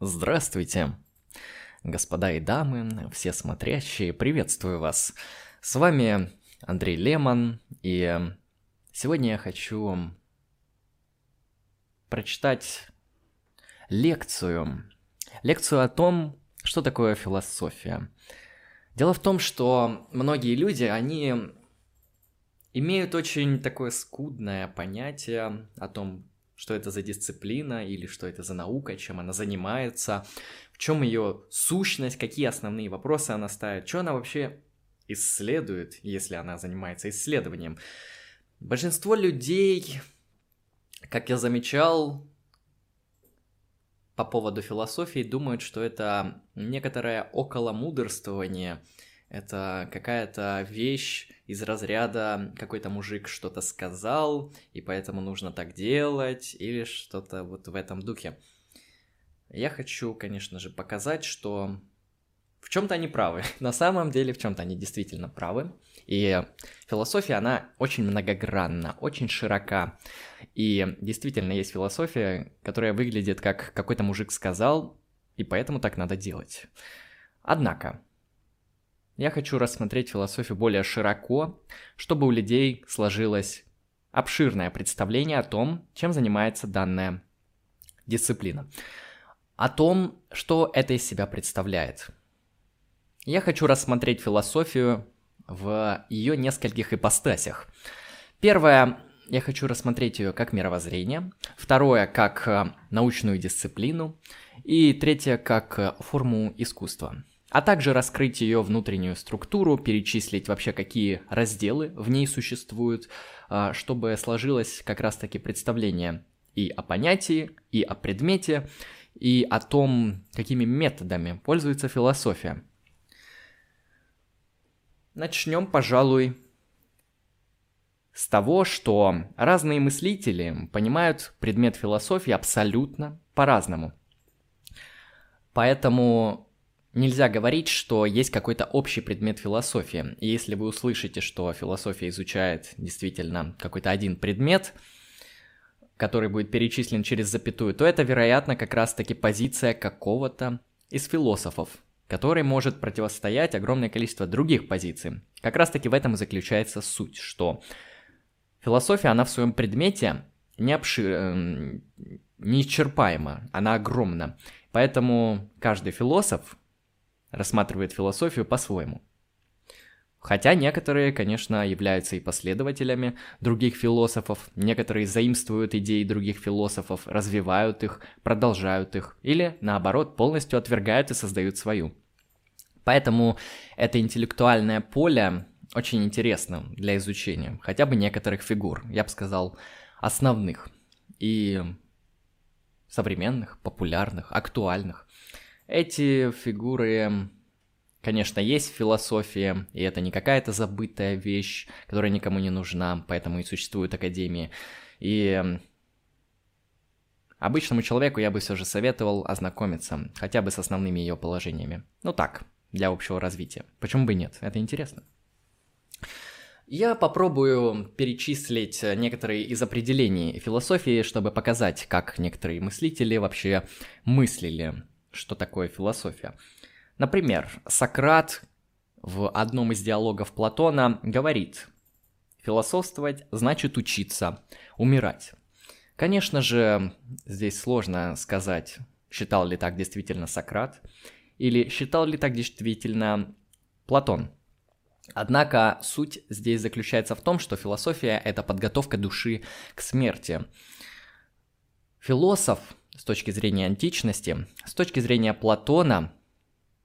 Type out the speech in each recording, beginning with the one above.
Здравствуйте, господа и дамы, все смотрящие, приветствую вас. С вами Андрей Лемон, и сегодня я хочу прочитать лекцию. Лекцию о том, что такое философия. Дело в том, что многие люди, они имеют очень такое скудное понятие о том, что это за дисциплина или что это за наука, чем она занимается, в чем ее сущность, какие основные вопросы она ставит, что она вообще исследует, если она занимается исследованием. Большинство людей, как я замечал, по поводу философии думают, что это некоторое околомудрствование – это какая-то вещь из разряда какой-то мужик что-то сказал, и поэтому нужно так делать, или что-то вот в этом духе. Я хочу, конечно же, показать, что в чем-то они правы. На самом деле, в чем-то они действительно правы. И философия, она очень многогранна, очень широка. И действительно есть философия, которая выглядит как какой-то мужик сказал, и поэтому так надо делать. Однако, я хочу рассмотреть философию более широко, чтобы у людей сложилось обширное представление о том, чем занимается данная дисциплина. О том, что это из себя представляет. Я хочу рассмотреть философию в ее нескольких ипостасях. Первое, я хочу рассмотреть ее как мировоззрение. Второе, как э, научную дисциплину. И третье, как э, форму искусства а также раскрыть ее внутреннюю структуру, перечислить вообще, какие разделы в ней существуют, а, чтобы сложилось как раз-таки представление и о понятии, и о предмете, и о том, какими методами пользуется философия. Начнем, пожалуй, с того, что разные мыслители понимают предмет философии абсолютно по-разному. Поэтому Нельзя говорить, что есть какой-то общий предмет философии. И если вы услышите, что философия изучает действительно какой-то один предмет, который будет перечислен через запятую, то это, вероятно, как раз-таки позиция какого-то из философов, который может противостоять огромное количество других позиций. Как раз-таки в этом и заключается суть, что философия, она в своем предмете не обшир... Эм, неисчерпаема, она огромна. Поэтому каждый философ рассматривает философию по-своему. Хотя некоторые, конечно, являются и последователями других философов, некоторые заимствуют идеи других философов, развивают их, продолжают их, или, наоборот, полностью отвергают и создают свою. Поэтому это интеллектуальное поле очень интересно для изучения, хотя бы некоторых фигур, я бы сказал, основных и современных, популярных, актуальных. Эти фигуры, конечно, есть в философии, и это не какая-то забытая вещь, которая никому не нужна, поэтому и существуют академии. И обычному человеку я бы все же советовал ознакомиться хотя бы с основными ее положениями. Ну так, для общего развития. Почему бы нет? Это интересно. Я попробую перечислить некоторые из определений философии, чтобы показать, как некоторые мыслители вообще мыслили что такое философия. Например, Сократ в одном из диалогов Платона говорит, философствовать значит учиться, умирать. Конечно же, здесь сложно сказать, считал ли так действительно Сократ, или считал ли так действительно Платон. Однако суть здесь заключается в том, что философия – это подготовка души к смерти. Философ с точки зрения античности, с точки зрения Платона,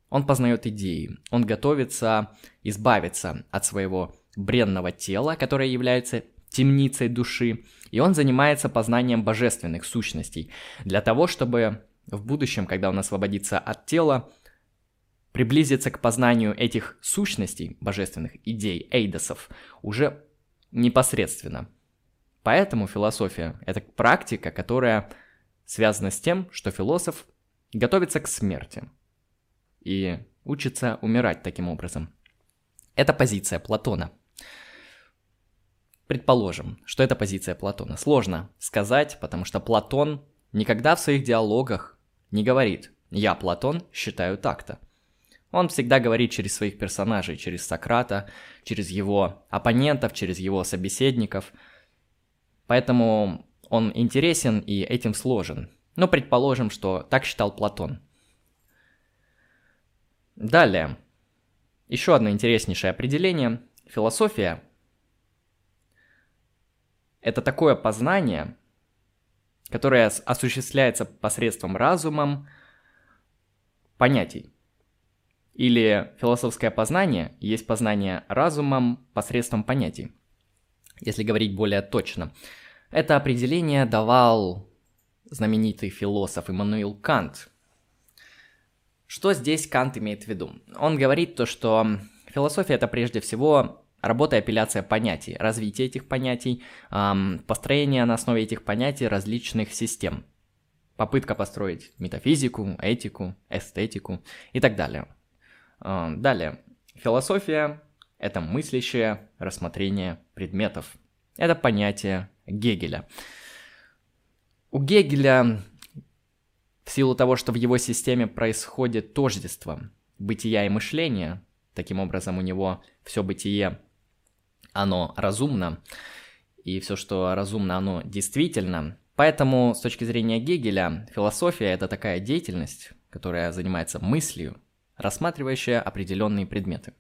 он познает идеи, он готовится избавиться от своего бренного тела, которое является темницей души, и он занимается познанием божественных сущностей, для того, чтобы в будущем, когда он освободится от тела, приблизиться к познанию этих сущностей, божественных идей, эйдосов, уже непосредственно. Поэтому философия – это практика, которая связано с тем, что философ готовится к смерти и учится умирать таким образом. Это позиция Платона. Предположим, что это позиция Платона. Сложно сказать, потому что Платон никогда в своих диалогах не говорит Я, Платон, считаю так-то. Он всегда говорит через своих персонажей, через Сократа, через его оппонентов, через его собеседников. Поэтому он интересен и этим сложен. Но предположим, что так считал Платон. Далее. Еще одно интереснейшее определение. Философия – это такое познание, которое осуществляется посредством разумом понятий. Или философское познание есть познание разумом посредством понятий. Если говорить более точно. Это определение давал знаменитый философ Иммануил Кант. Что здесь Кант имеет в виду? Он говорит то, что философия это прежде всего работа и апелляция понятий, развитие этих понятий, построение на основе этих понятий различных систем. Попытка построить метафизику, этику, эстетику и так далее. А, далее. Философия – это мыслящее рассмотрение предметов. Это понятие Гегеля. У Гегеля, в силу того, что в его системе происходит тождество бытия и мышления, таким образом у него все бытие, оно разумно, и все, что разумно, оно действительно. Поэтому, с точки зрения Гегеля, философия – это такая деятельность, которая занимается мыслью, рассматривающая определенные предметы.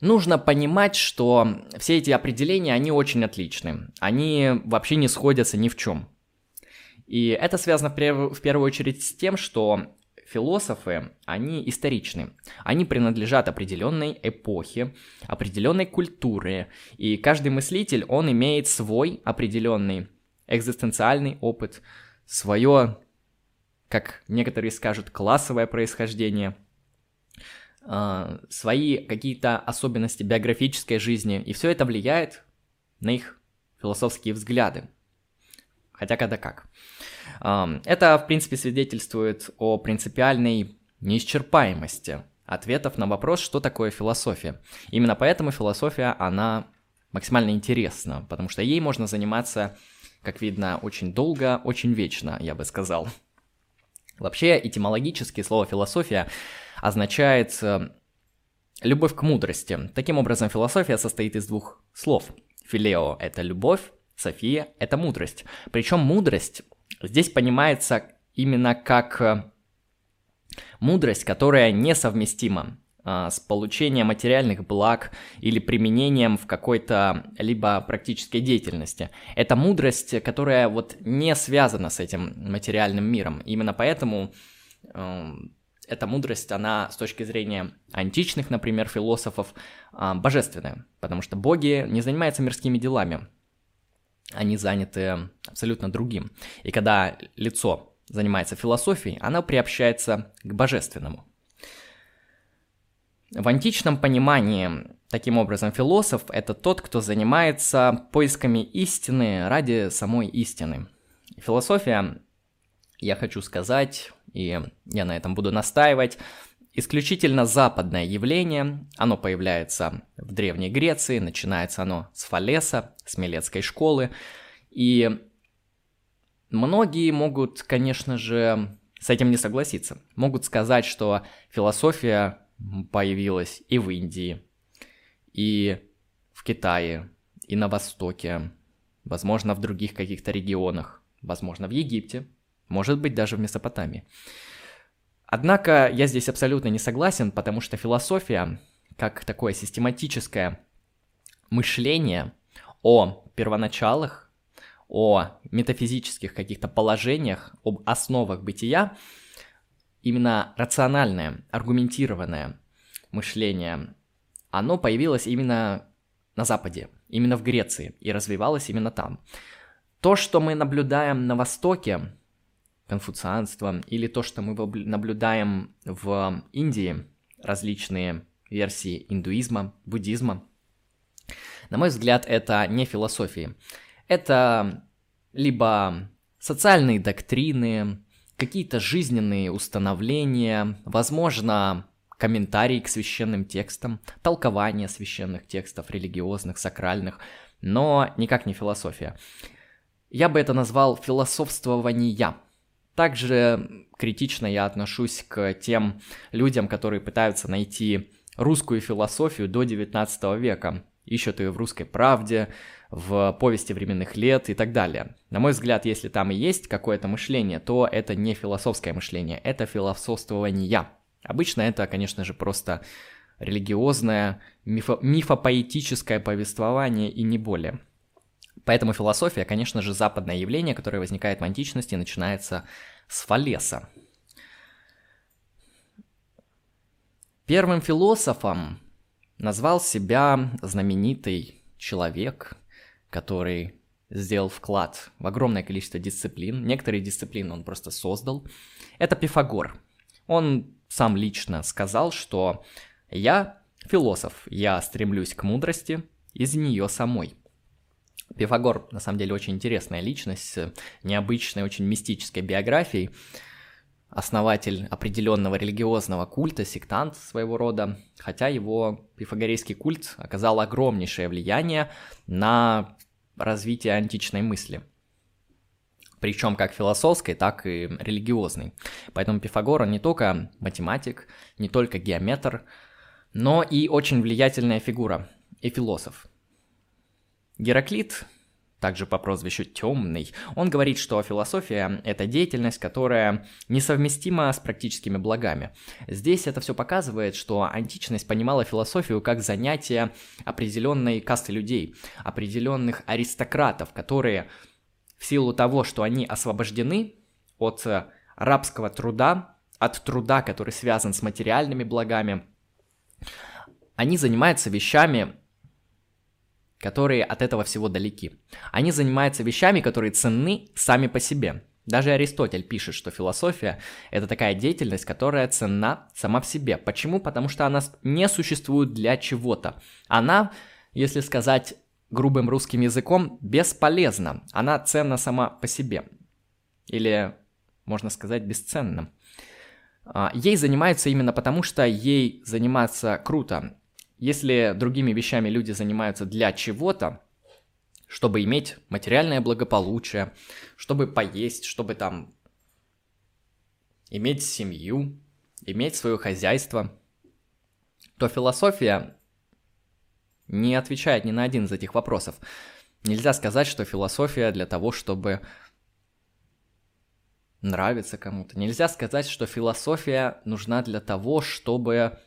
Нужно понимать, что все эти определения, они очень отличны. Они вообще не сходятся ни в чем. И это связано в, перв- в первую очередь с тем, что философы, они историчны. Они принадлежат определенной эпохе, определенной культуре. И каждый мыслитель, он имеет свой определенный экзистенциальный опыт, свое как некоторые скажут, классовое происхождение, а, свои какие-то особенности биографической жизни, и все это влияет на их философские взгляды. Хотя когда как. Это, в принципе, свидетельствует о принципиальной неисчерпаемости ответов на вопрос, что такое философия. Именно поэтому философия, она максимально интересна, потому что ей можно заниматься, как видно, очень долго, очень вечно, я бы сказал. Вообще, этимологически слово «философия» означает э, любовь к мудрости. Таким образом, философия состоит из двух слов. Филео – это любовь, София – это мудрость. Причем мудрость здесь понимается именно как э, мудрость, которая несовместима а, с получением материальных благ или применением в какой-то либо практической деятельности. Это мудрость, которая вот не связана с этим материальным миром. Именно поэтому э, эта мудрость, она с точки зрения античных, например, философов, э, божественная, потому что боги не занимаются мирскими делами, они заняты абсолютно другим. И когда лицо занимается философией, оно приобщается к божественному. В античном понимании, таким образом, философ – это тот, кто занимается поисками истины ради самой истины. Философия, я хочу сказать, и я на этом буду настаивать, исключительно западное явление. Оно появляется в Древней Греции, начинается оно с Фалеса, с Милецкой школы. И многие могут, конечно же, с этим не согласиться. Могут сказать, что философия появилась и в Индии, и в Китае, и на Востоке, возможно, в других каких-то регионах, возможно, в Египте, может быть, даже в Месопотамии. Однако я здесь абсолютно не согласен, потому что философия, как такое систематическое мышление о первоначалах, о метафизических каких-то положениях, об основах бытия, именно рациональное, аргументированное мышление, оно появилось именно на Западе, именно в Греции, и развивалось именно там. То, что мы наблюдаем на Востоке, конфуцианство, или то, что мы наблюдаем в Индии, различные версии индуизма, буддизма, на мой взгляд, это не философии. Это либо социальные доктрины, какие-то жизненные установления, возможно, комментарии к священным текстам, толкование священных текстов, религиозных, сакральных, но никак не философия. Я бы это назвал философствования. Также критично я отношусь к тем людям, которые пытаются найти русскую философию до 19 века, ищут ее в «Русской правде», в «Повести временных лет» и так далее. На мой взгляд, если там и есть какое-то мышление, то это не философское мышление, это философствование. Обычно это, конечно же, просто религиозное, мифо- мифопоэтическое повествование и не более. Поэтому философия, конечно же, западное явление, которое возникает в античности начинается с Фалеса. Первым философом назвал себя знаменитый человек, который сделал вклад в огромное количество дисциплин. Некоторые дисциплины он просто создал. Это Пифагор. Он сам лично сказал, что я философ, я стремлюсь к мудрости из нее самой. Пифагор, на самом деле, очень интересная личность необычной, очень мистической биографией. Основатель определенного религиозного культа, сектант своего рода, хотя его пифагорейский культ оказал огромнейшее влияние на развитие античной мысли. Причем как философской, так и религиозной. Поэтому Пифагор, не только математик, не только геометр, но и очень влиятельная фигура и философ. Гераклит, также по прозвищу Темный, он говорит, что философия – это деятельность, которая несовместима с практическими благами. Здесь это все показывает, что античность понимала философию как занятие определенной касты людей, определенных аристократов, которые в силу того, что они освобождены от рабского труда, от труда, который связан с материальными благами, они занимаются вещами, которые от этого всего далеки. Они занимаются вещами, которые ценны сами по себе. Даже Аристотель пишет, что философия – это такая деятельность, которая ценна сама в себе. Почему? Потому что она не существует для чего-то. Она, если сказать грубым русским языком, бесполезна. Она ценна сама по себе. Или, можно сказать, бесценна. А, ей занимаются именно потому, что ей заниматься круто. Если другими вещами люди занимаются для чего-то, чтобы иметь материальное благополучие, чтобы поесть, чтобы там иметь семью, иметь свое хозяйство, то философия не отвечает ни на один из этих вопросов. Нельзя сказать, что философия для того, чтобы нравиться кому-то. Нельзя сказать, что философия нужна для того, чтобы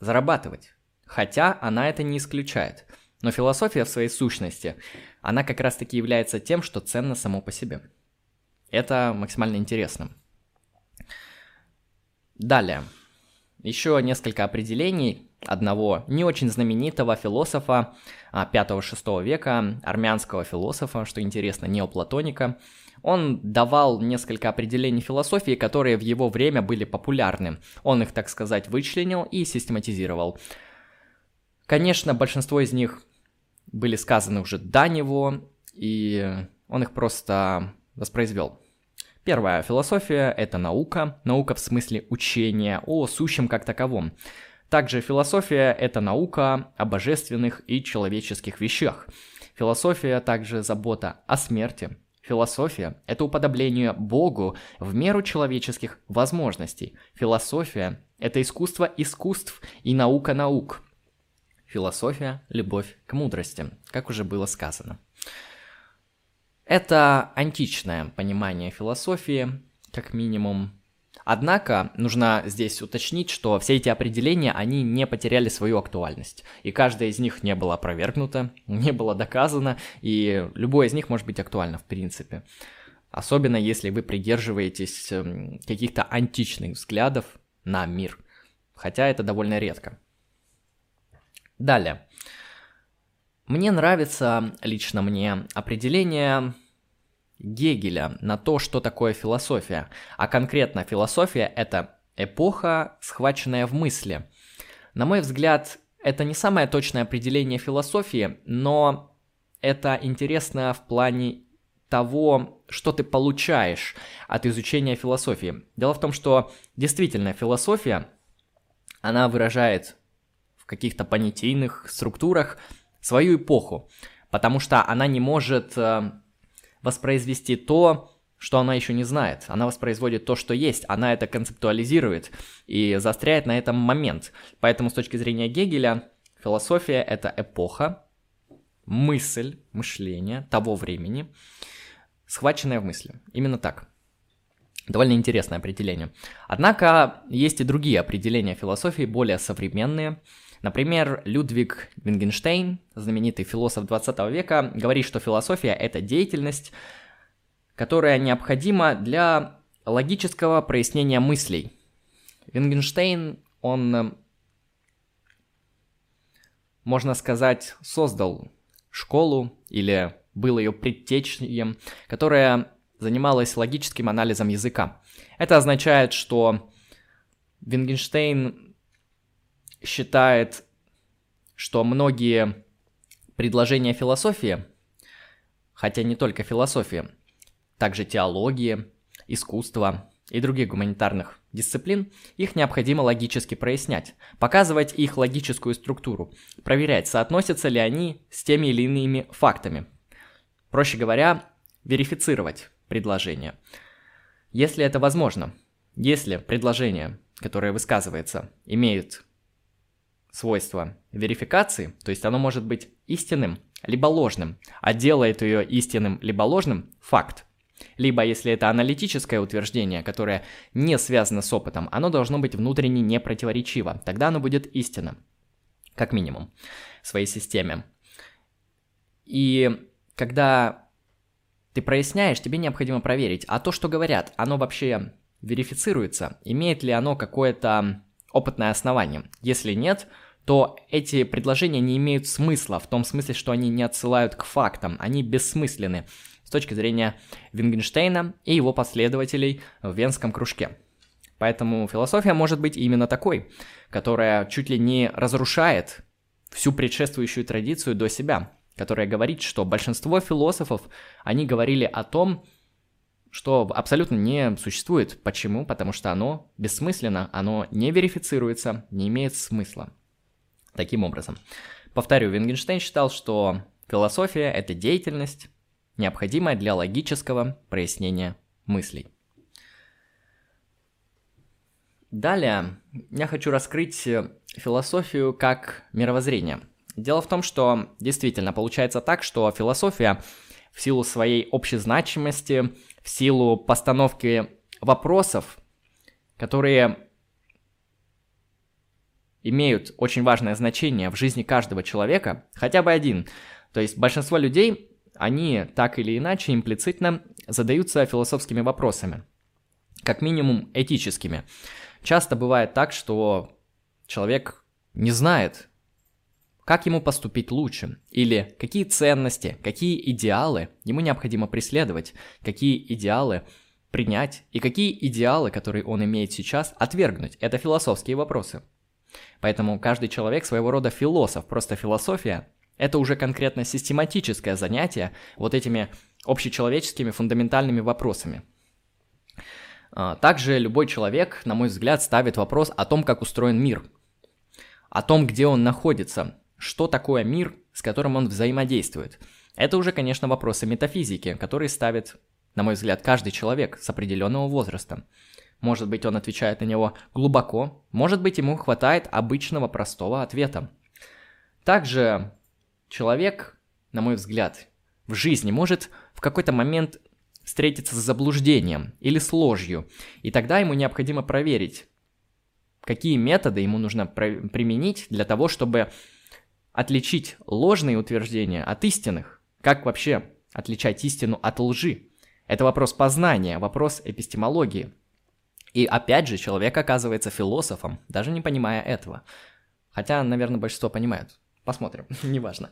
зарабатывать. Хотя она это не исключает. Но философия в своей сущности, она как раз таки является тем, что ценно само по себе. Это максимально интересно. Далее. Еще несколько определений одного не очень знаменитого философа 5-6 а, века, армянского философа, что интересно, неоплатоника. Он давал несколько определений философии, которые в его время были популярны. Он их, так сказать, вычленил и систематизировал. Конечно, большинство из них были сказаны уже до него, и он их просто воспроизвел. Первая философия – это наука, наука в смысле учения о сущем как таковом. Также философия – это наука о божественных и человеческих вещах. Философия также забота о смерти. Философия – это уподобление Богу в меру человеческих возможностей. Философия – это искусство искусств и наука наук – Философия – любовь к мудрости, как уже было сказано. Это античное понимание философии, как минимум. Однако, нужно здесь уточнить, что все эти определения, они не потеряли свою актуальность. И каждая из них не была опровергнута, не было доказано, и любое из них может быть актуально в принципе. Особенно если вы придерживаетесь эм, каких-то античных взглядов на мир. Хотя это довольно редко. Далее. Мне нравится, лично мне, определение Гегеля на то, что такое философия. А конкретно философия – это эпоха, схваченная в мысли. На мой взгляд, это не самое точное определение философии, но это интересно в плане того, что ты получаешь от изучения философии. Дело в том, что действительно философия, она выражает каких-то понятийных структурах свою эпоху, потому что она не может э, воспроизвести то, что она еще не знает. Она воспроизводит то, что есть, она это концептуализирует и застряет на этом момент. Поэтому с точки зрения Гегеля философия — это эпоха, мысль, мышление того времени, схваченное в мысли. Именно так. Довольно интересное определение. Однако есть и другие определения философии, более современные. Например, Людвиг Вингенштейн, знаменитый философ 20 века, говорит, что философия – это деятельность, которая необходима для логического прояснения мыслей. Вингенштейн, он, можно сказать, создал школу или был ее предтечением, которая занималась логическим анализом языка. Это означает, что Вингенштейн считает, что многие предложения философии, хотя не только философии, также теологии, искусства и других гуманитарных дисциплин, их необходимо логически прояснять, показывать их логическую структуру, проверять, соотносятся ли они с теми или иными фактами. Проще говоря, верифицировать предложение. Если это возможно, если предложение, которое высказывается, имеет свойство верификации, то есть оно может быть истинным, либо ложным, а делает ее истинным, либо ложным – факт. Либо, если это аналитическое утверждение, которое не связано с опытом, оно должно быть внутренне непротиворечиво. Тогда оно будет истинным, как минимум, в своей системе. И когда ты проясняешь, тебе необходимо проверить, а то, что говорят, оно вообще верифицируется, имеет ли оно какое-то опытное основание. Если нет, то эти предложения не имеют смысла, в том смысле, что они не отсылают к фактам, они бессмысленны с точки зрения Вингенштейна и его последователей в Венском кружке. Поэтому философия может быть именно такой, которая чуть ли не разрушает всю предшествующую традицию до себя, которая говорит, что большинство философов, они говорили о том, что абсолютно не существует. Почему? Потому что оно бессмысленно, оно не верифицируется, не имеет смысла. Таким образом, повторю, Вингенштейн считал, что философия – это деятельность, необходимая для логического прояснения мыслей. Далее я хочу раскрыть философию как мировоззрение – Дело в том, что действительно получается так, что философия в силу своей общей значимости, в силу постановки вопросов, которые имеют очень важное значение в жизни каждого человека, хотя бы один. То есть большинство людей, они так или иначе имплицитно задаются философскими вопросами, как минимум этическими. Часто бывает так, что человек не знает, как ему поступить лучше, или какие ценности, какие идеалы ему необходимо преследовать, какие идеалы принять и какие идеалы, которые он имеет сейчас, отвергнуть. Это философские вопросы. Поэтому каждый человек своего рода философ, просто философия – это уже конкретно систематическое занятие вот этими общечеловеческими фундаментальными вопросами. А, также любой человек, на мой взгляд, ставит вопрос о том, как устроен мир, о том, где он находится, что такое мир, с которым он взаимодействует. Это уже, конечно, вопросы метафизики, которые ставит, на мой взгляд, каждый человек с определенного возраста. Может быть, он отвечает на него глубоко, может быть, ему хватает обычного простого ответа. Также человек, на мой взгляд, в жизни может в какой-то момент встретиться с заблуждением или с ложью, и тогда ему необходимо проверить, какие методы ему нужно применить для того, чтобы отличить ложные утверждения от истинных? Как вообще отличать истину от лжи? Это вопрос познания, вопрос эпистемологии. И опять же, человек оказывается философом, даже не понимая этого. Хотя, наверное, большинство понимают. Посмотрим, неважно.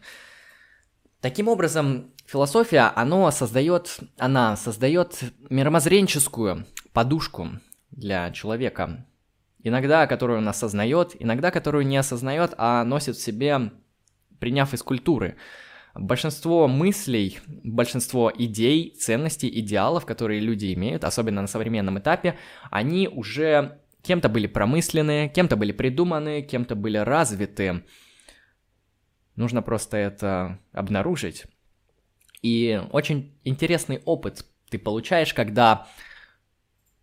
Таким образом, философия, она создает, она создает мировоззренческую подушку для человека. Иногда, которую он осознает, иногда, которую не осознает, а носит в себе приняв из культуры. Большинство мыслей, большинство идей, ценностей, идеалов, которые люди имеют, особенно на современном этапе, они уже кем-то были промыслены, кем-то были придуманы, кем-то были развиты. Нужно просто это обнаружить. И очень интересный опыт ты получаешь, когда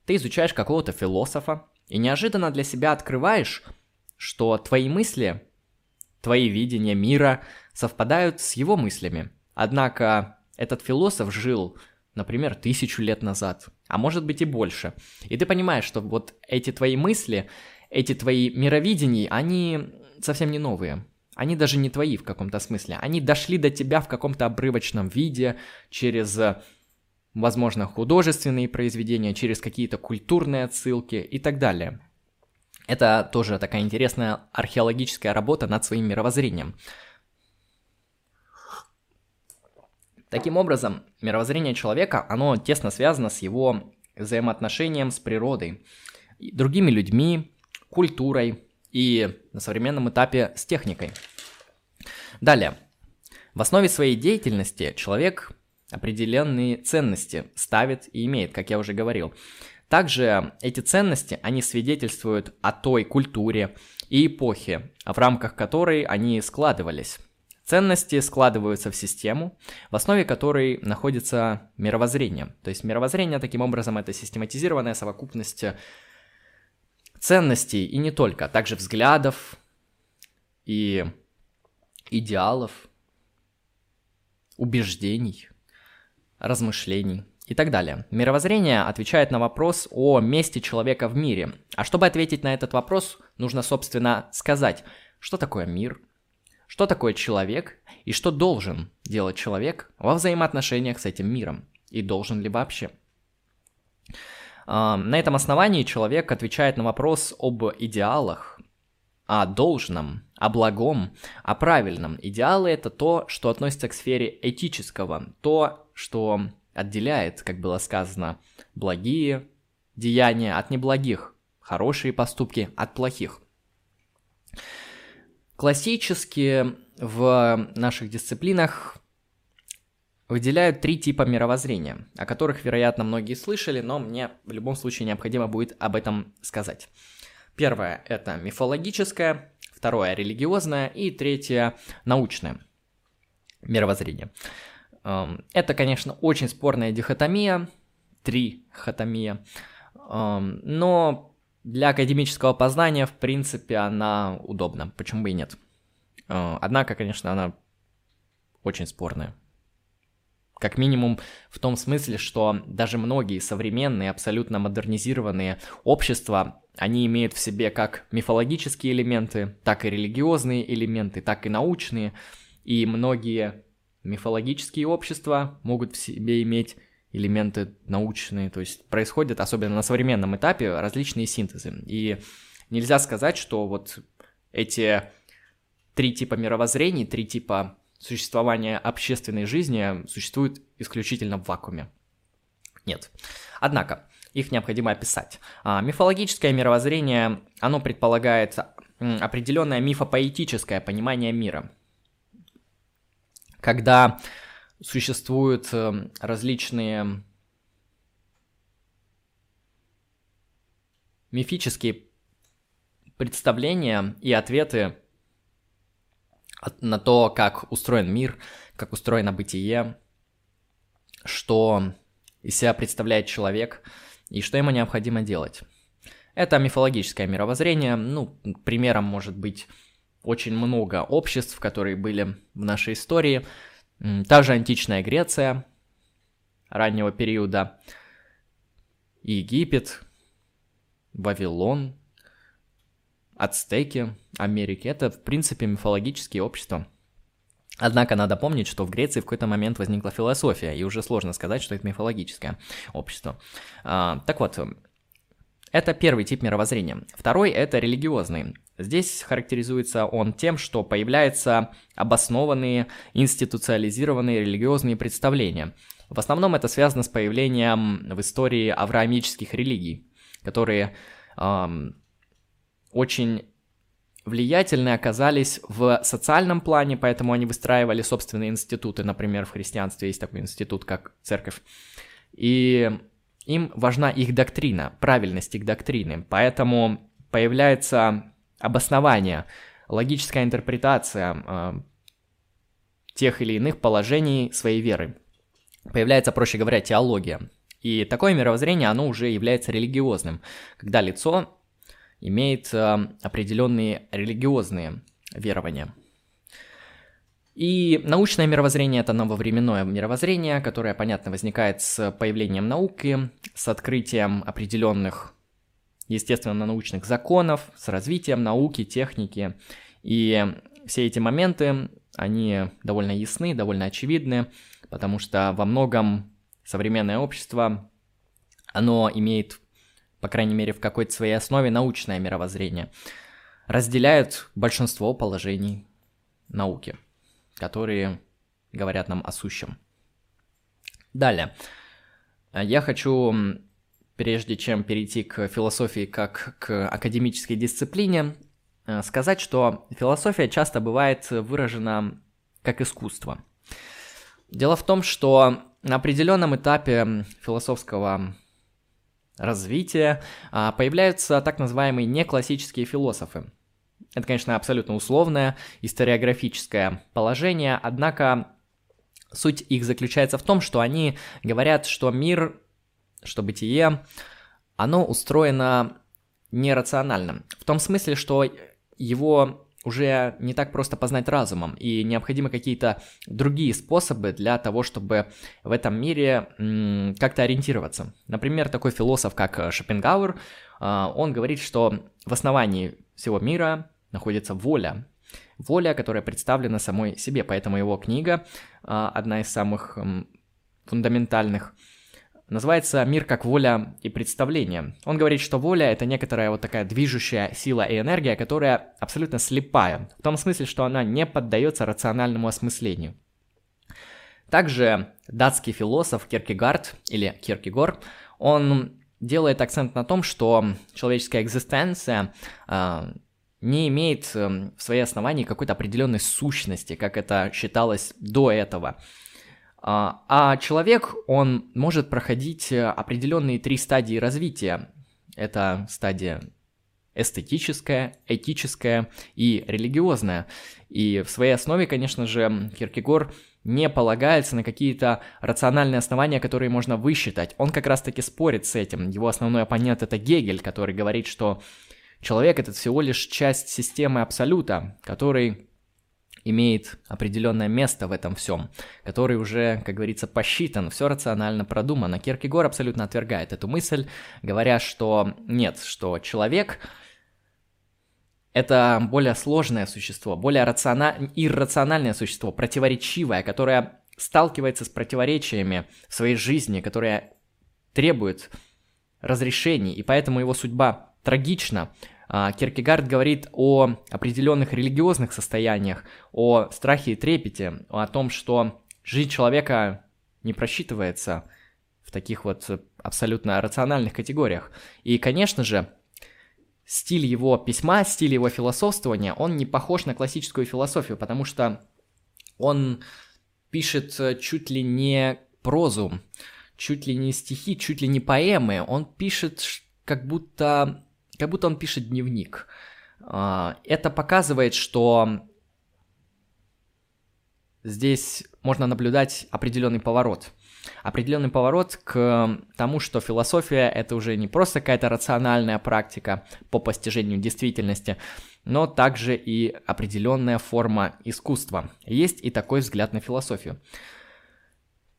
ты изучаешь какого-то философа и неожиданно для себя открываешь, что твои мысли, твои видения мира совпадают с его мыслями. Однако этот философ жил, например, тысячу лет назад, а может быть и больше. И ты понимаешь, что вот эти твои мысли, эти твои мировидения, они совсем не новые. Они даже не твои в каком-то смысле. Они дошли до тебя в каком-то обрывочном виде через возможно, художественные произведения, через какие-то культурные отсылки и так далее. Это тоже такая интересная археологическая работа над своим мировоззрением. Таким образом, мировоззрение человека, оно тесно связано с его взаимоотношением с природой, другими людьми, культурой и на современном этапе с техникой. Далее. В основе своей деятельности человек определенные ценности ставит и имеет, как я уже говорил. Также эти ценности, они свидетельствуют о той культуре и эпохе, в рамках которой они складывались. Ценности складываются в систему, в основе которой находится мировоззрение. То есть мировоззрение, таким образом, это систематизированная совокупность ценностей и не только, а также взглядов и идеалов, убеждений – размышлений и так далее. Мировоззрение отвечает на вопрос о месте человека в мире. А чтобы ответить на этот вопрос, нужно, собственно, сказать, что такое мир, что такое человек и что должен делать человек во взаимоотношениях с этим миром и должен ли вообще. А, на этом основании человек отвечает на вопрос об идеалах, о должном, о благом, о правильном. Идеалы – это то, что относится к сфере этического, то, что отделяет, как было сказано, благие деяния от неблагих, хорошие поступки от плохих. Классически в наших дисциплинах выделяют три типа мировоззрения, о которых, вероятно, многие слышали, но мне в любом случае необходимо будет об этом сказать. Первое – это мифологическое, второе – религиозное и третье – научное мировоззрение. Эм, это, конечно, очень спорная дихотомия, трихотомия, эм, но для академического познания, в принципе, она удобна, почему бы и нет. Э, однако, конечно, она очень спорная. Как минимум в том смысле, что даже многие современные, абсолютно модернизированные общества, они имеют в себе как мифологические элементы, так и религиозные элементы, так и научные. И многие мифологические общества могут в себе иметь элементы научные, то есть происходят, особенно на современном этапе, различные синтезы. И нельзя сказать, что вот эти три типа мировоззрений, три типа существования общественной жизни существуют исключительно в вакууме. Нет. Однако, их необходимо описать. А, мифологическое мировоззрение, оно предполагает определенное мифопоэтическое понимание мира – когда существуют эм, различные мифические представления и ответы на то, как устроен мир, как устроено бытие, что из себя представляет человек и что ему необходимо делать. Это мифологическое мировоззрение, ну, примером может быть очень много обществ, которые были в нашей истории. Та же античная Греция раннего периода, Египет, Вавилон, ацтеки Америки. Это, в принципе, мифологические общества. Однако надо помнить, что в Греции в какой-то момент возникла философия, и уже сложно сказать, что это мифологическое общество. А, так вот, это первый тип мировоззрения. Второй – это религиозный. Здесь характеризуется он тем, что появляются обоснованные, институциализированные религиозные представления. В основном это связано с появлением в истории авраамических религий, которые эм, очень влиятельны оказались в социальном плане, поэтому они выстраивали собственные институты. Например, в христианстве есть такой институт, как церковь. И им важна их доктрина, правильность их доктрины. Поэтому появляется обоснование, логическая интерпретация э, тех или иных положений своей веры. Появляется, проще говоря, теология. И такое мировоззрение, оно уже является религиозным, когда лицо имеет э, определенные религиозные верования. И научное мировоззрение – это нововременное мировоззрение, которое, понятно, возникает с появлением науки, с открытием определенных, естественно, научных законов, с развитием науки, техники. И все эти моменты, они довольно ясны, довольно очевидны, потому что во многом современное общество, оно имеет, по крайней мере, в какой-то своей основе научное мировоззрение, разделяют большинство положений науки – которые говорят нам о сущем. Далее. Я хочу, прежде чем перейти к философии как к академической дисциплине, э, сказать, что философия часто бывает выражена как искусство. Дело в том, что на определенном этапе философского развития а, появляются так называемые неклассические философы. Это, конечно, абсолютно условное историографическое положение, однако суть их заключается в том, что они говорят, что мир, что бытие, оно устроено нерационально. В том смысле, что его уже не так просто познать разумом, и необходимы какие-то другие способы для того, чтобы в этом мире как-то ориентироваться. Например, такой философ, как Шопенгауэр, э, он говорит, что в основании всего мира находится воля. Воля, которая представлена самой себе, поэтому его книга, а, одна из самых фундаментальных, называется «Мир как воля и представление». Он говорит, что воля — это некоторая вот такая движущая сила и энергия, которая абсолютно слепая, в том смысле, что она не поддается рациональному осмыслению. Также датский философ Киркегард, или Киркегор, он делает акцент на том, что человеческая экзистенция а, не имеет эм, в своей основании какой-то определенной сущности, как это считалось до этого. А, а человек, он может проходить э, определенные три стадии развития. Это стадия эстетическая, этическая и религиозная. И в своей основе, конечно же, Киркегор не полагается на какие-то рациональные основания, которые можно высчитать. Он как раз-таки спорит с этим. Его основной оппонент это Гегель, который говорит, что Человек — это всего лишь часть системы Абсолюта, который имеет определенное место в этом всем, который уже, как говорится, посчитан, все рационально продумано. Киркегор абсолютно отвергает эту мысль, говоря, что нет, что человек это более сложное существо, более рациона... иррациональное существо, противоречивое, которое сталкивается с противоречиями в своей жизни, которое требует разрешений, и поэтому его судьба трагично. А, Киркегард говорит о определенных религиозных состояниях, о страхе и трепете, о том, что жизнь человека не просчитывается в таких вот абсолютно рациональных категориях. И, конечно же, стиль его письма, стиль его философствования, он не похож на классическую философию, потому что он пишет чуть ли не прозу, чуть ли не стихи, чуть ли не поэмы. Он пишет как будто как будто он пишет дневник. А, это показывает, что здесь можно наблюдать определенный поворот. Определенный поворот к тому, что философия это уже не просто какая-то рациональная практика по постижению действительности, но также и определенная форма искусства. Есть и такой взгляд на философию.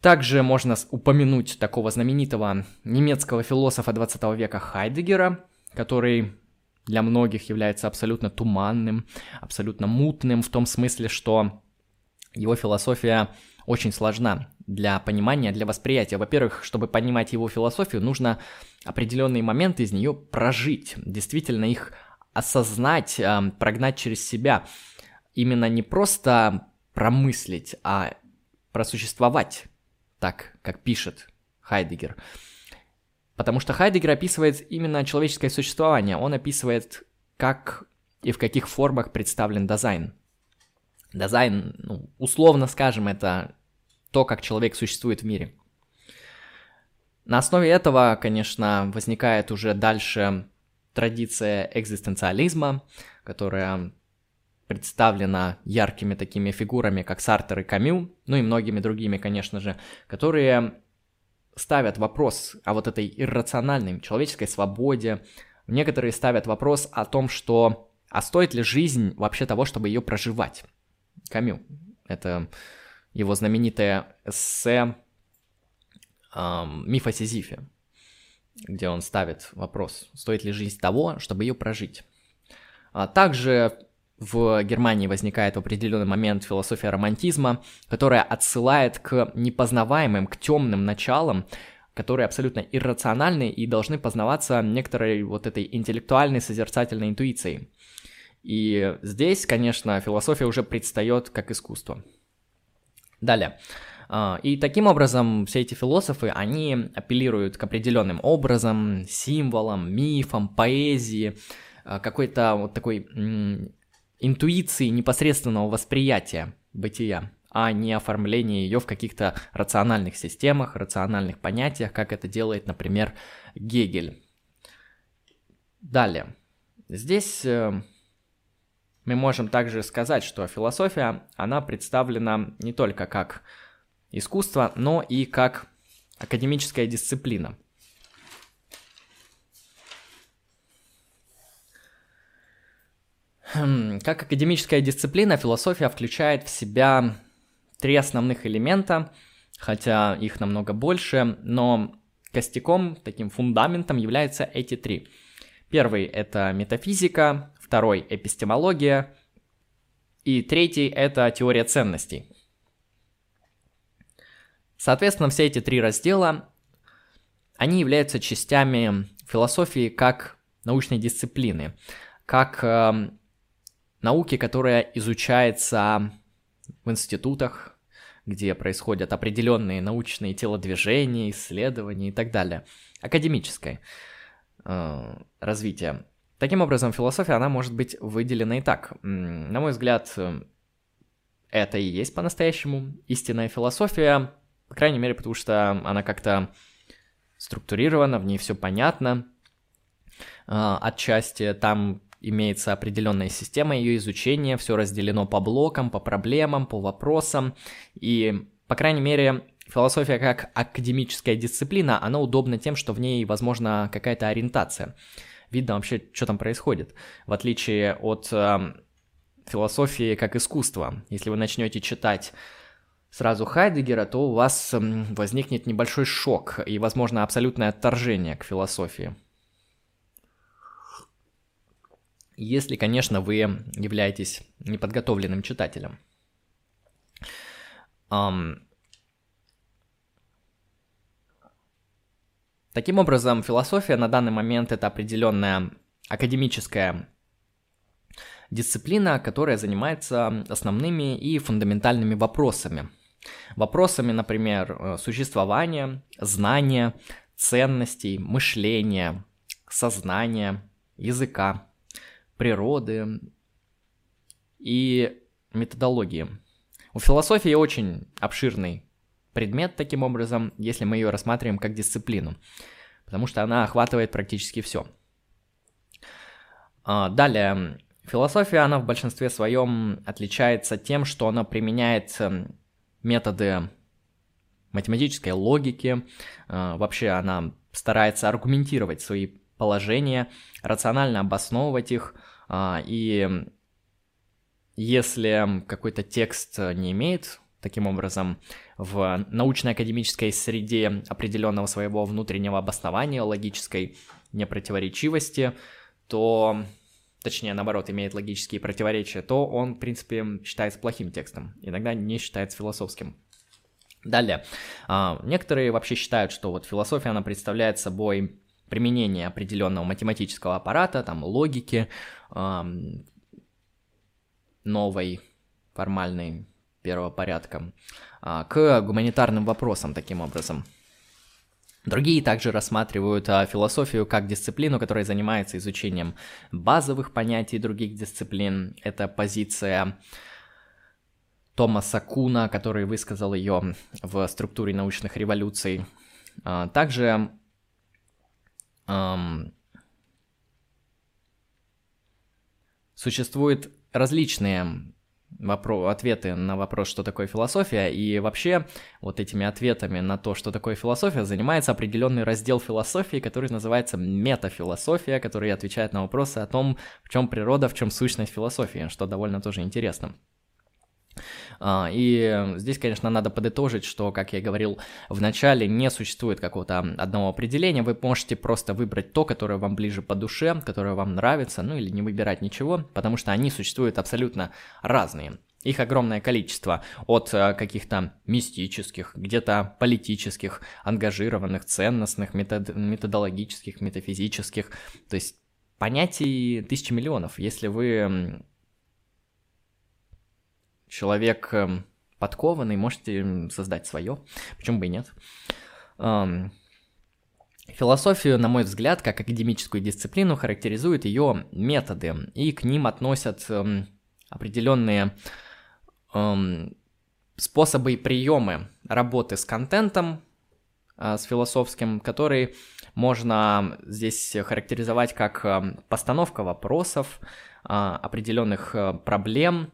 Также можно упомянуть такого знаменитого немецкого философа 20 века Хайдегера, который для многих является абсолютно туманным, абсолютно мутным в том смысле, что его философия очень сложна для понимания, для восприятия. Во-первых, чтобы понимать его философию, нужно определенные моменты из нее прожить, действительно их осознать, эм, прогнать через себя. Именно не просто промыслить, а просуществовать так, как пишет Хайдегер. Потому что Хайдегер описывает именно человеческое существование. Он описывает, как и в каких формах представлен дизайн. Дизайн, ну, условно скажем, это то, как человек существует в мире. На основе этого, конечно, возникает уже дальше традиция экзистенциализма, которая представлена яркими такими фигурами, как Сартер и Камю, ну и многими другими, конечно же, которые ставят вопрос о вот этой иррациональной человеческой свободе, некоторые ставят вопрос о том, что а стоит ли жизнь вообще того, чтобы ее проживать? Камю. Это его знаменитое эссе эм, «Миф о Сизифе», где он ставит вопрос, стоит ли жизнь того, чтобы ее прожить. А также в Германии возникает в определенный момент философия романтизма, которая отсылает к непознаваемым, к темным началам, которые абсолютно иррациональны и должны познаваться некоторой вот этой интеллектуальной созерцательной интуицией. И здесь, конечно, философия уже предстает как искусство. Далее. А, и таким образом все эти философы, они апеллируют к определенным образом, символам, мифам, поэзии, а, какой-то вот такой интуиции непосредственного восприятия бытия, а не оформления ее в каких-то рациональных системах, рациональных понятиях, как это делает, например, Гегель. Далее. Здесь э, мы можем также сказать, что философия, она представлена не только как искусство, но и как академическая дисциплина. Как академическая дисциплина, философия включает в себя три основных элемента, хотя их намного больше, но костяком, таким фундаментом являются эти три. Первый – это метафизика, второй – эпистемология, и третий – это теория ценностей. Соответственно, все эти три раздела, они являются частями философии как научной дисциплины, как эм, науки, которая изучается в институтах, где происходят определенные научные телодвижения, исследования и так далее. Академическое э, развитие. Таким образом, философия, она может быть выделена и так. На мой взгляд, это и есть по-настоящему истинная философия, по крайней мере, потому что она как-то структурирована, в ней все понятно. Э, отчасти там имеется определенная система ее изучения, все разделено по блокам, по проблемам, по вопросам, и, по крайней мере, философия как академическая дисциплина, она удобна тем, что в ней, возможно, какая-то ориентация. Видно вообще, что там происходит. В отличие от э, философии как искусства. Если вы начнете читать сразу Хайдегера, то у вас возникнет небольшой шок и, возможно, абсолютное отторжение к философии. Если, конечно, вы являетесь неподготовленным читателем. Um, таким образом, философия на данный момент это определенная академическая дисциплина, которая занимается основными и фундаментальными вопросами. Вопросами, например, э, существования, знания, ценностей, мышления, сознания, языка, природы и методологии. У философии очень обширный предмет таким образом, если мы ее рассматриваем как дисциплину, потому что она охватывает практически все. А, далее, философия, она в большинстве своем отличается тем, что она применяет эм, методы математической логики, а, вообще она старается аргументировать свои положения, рационально обосновывать их, и если какой-то текст не имеет таким образом в научно-академической среде определенного своего внутреннего обоснования, логической непротиворечивости, то, точнее, наоборот, имеет логические противоречия, то он, в принципе, считается плохим текстом, иногда не считается философским. Далее, а, некоторые вообще считают, что вот философия, она представляет собой применение определенного математического аппарата, там, логики, новой формальной первого а, к гуманитарным вопросам таким образом. Другие также рассматривают а, философию как дисциплину, которая занимается изучением базовых понятий других дисциплин. Это позиция Томаса Куна, который высказал ее в структуре научных революций. А, также Существуют различные вопро- ответы на вопрос, что такое философия, и вообще вот этими ответами на то, что такое философия, занимается определенный раздел философии, который называется метафилософия, который отвечает на вопросы о том, в чем природа, в чем сущность философии, что довольно тоже интересно. А, и здесь, конечно, надо подытожить, что, как я говорил в начале, не существует какого-то одного определения. Вы можете просто выбрать то, которое вам ближе по душе, которое вам нравится, ну или не выбирать ничего, потому что они существуют абсолютно разные. Их огромное количество, от э, каких-то мистических, где-то политических, ангажированных, ценностных, метод- методологических, метафизических. То есть понятий тысячи миллионов. Если вы человек эм, подкованный, можете создать свое, почему бы и нет. Философию, на мой взгляд, как академическую дисциплину, характеризуют ее методы, и к ним относят эм, определенные эм, способы и приемы работы с контентом, э, с философским, которые можно здесь характеризовать как постановка вопросов, э, определенных э, проблем,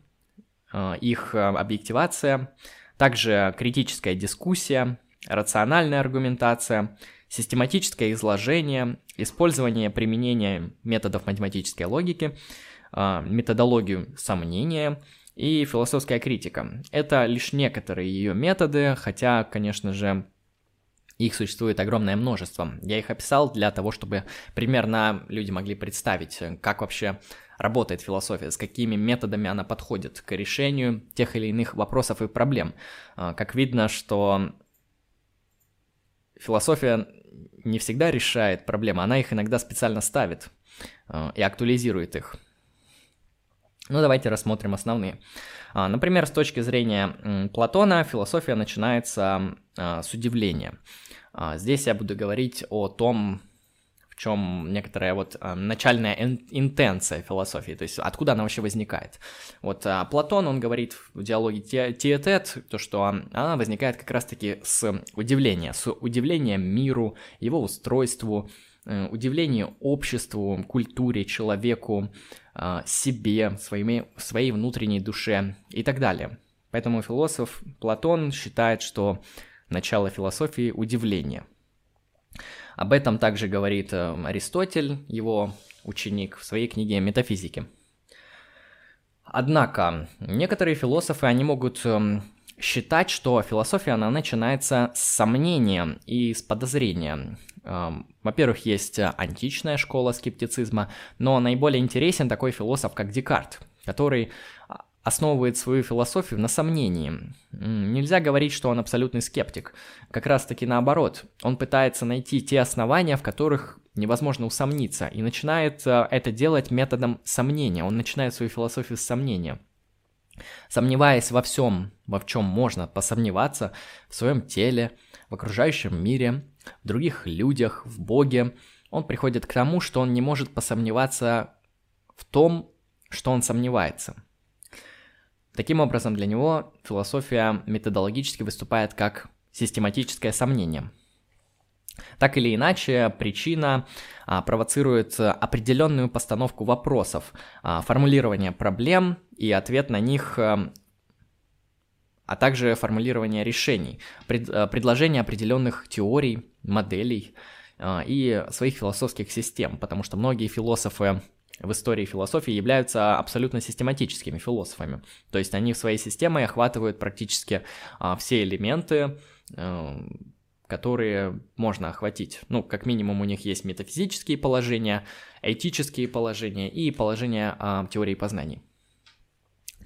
их э, объективация, также критическая дискуссия, рациональная аргументация, систематическое изложение, использование применения методов математической логики, э, методологию сомнения и философская критика. Это лишь некоторые ее методы, хотя, конечно же, их существует огромное множество. Я их описал для того, чтобы примерно люди могли представить, как вообще работает философия, с какими методами она подходит к решению тех или иных вопросов и проблем. А, как видно, что философия не всегда решает проблемы, она их иногда специально ставит а, и актуализирует их. Ну, давайте рассмотрим основные. А, например, с точки зрения Платона, философия начинается с удивления. Здесь я буду говорить о том, чем некоторая вот э, начальная интенция философии, то есть откуда она вообще возникает. Вот э, Платон, он говорит в диалоге Теотет, то, что она возникает как раз-таки с удивления, с удивления миру, его устройству, э, удивление обществу, культуре, человеку, себе, своими, своей внутренней душе и так далее. Поэтому философ Платон считает, что начало философии – удивление – об этом также говорит э, Аристотель, его ученик, в своей книге «Метафизики». Однако, некоторые философы, они могут эм, считать, что философия, она начинается с сомнения и с подозрения. Эм, во-первых, есть античная школа скептицизма, но наиболее интересен такой философ, как Декарт, который основывает свою философию на сомнении. Нельзя говорить, что он абсолютный скептик. Как раз таки наоборот. Он пытается найти те основания, в которых невозможно усомниться, и начинает э, это делать методом сомнения. Он начинает свою философию с сомнения. Сомневаясь во всем, во чем можно посомневаться, в своем теле, в окружающем мире, в других людях, в Боге, он приходит к тому, что он не может посомневаться в том, что он сомневается – Таким образом, для него философия методологически выступает как систематическое сомнение. Так или иначе, причина а, провоцирует определенную постановку вопросов, а, формулирование проблем и ответ на них, а, а также формулирование решений, пред, а, предложение определенных теорий, моделей а, и своих философских систем, потому что многие философы в истории философии являются абсолютно систематическими философами. То есть они в своей системе охватывают практически а, все элементы, а, которые можно охватить. Ну, как минимум у них есть метафизические положения, этические положения и положения а, теории познаний.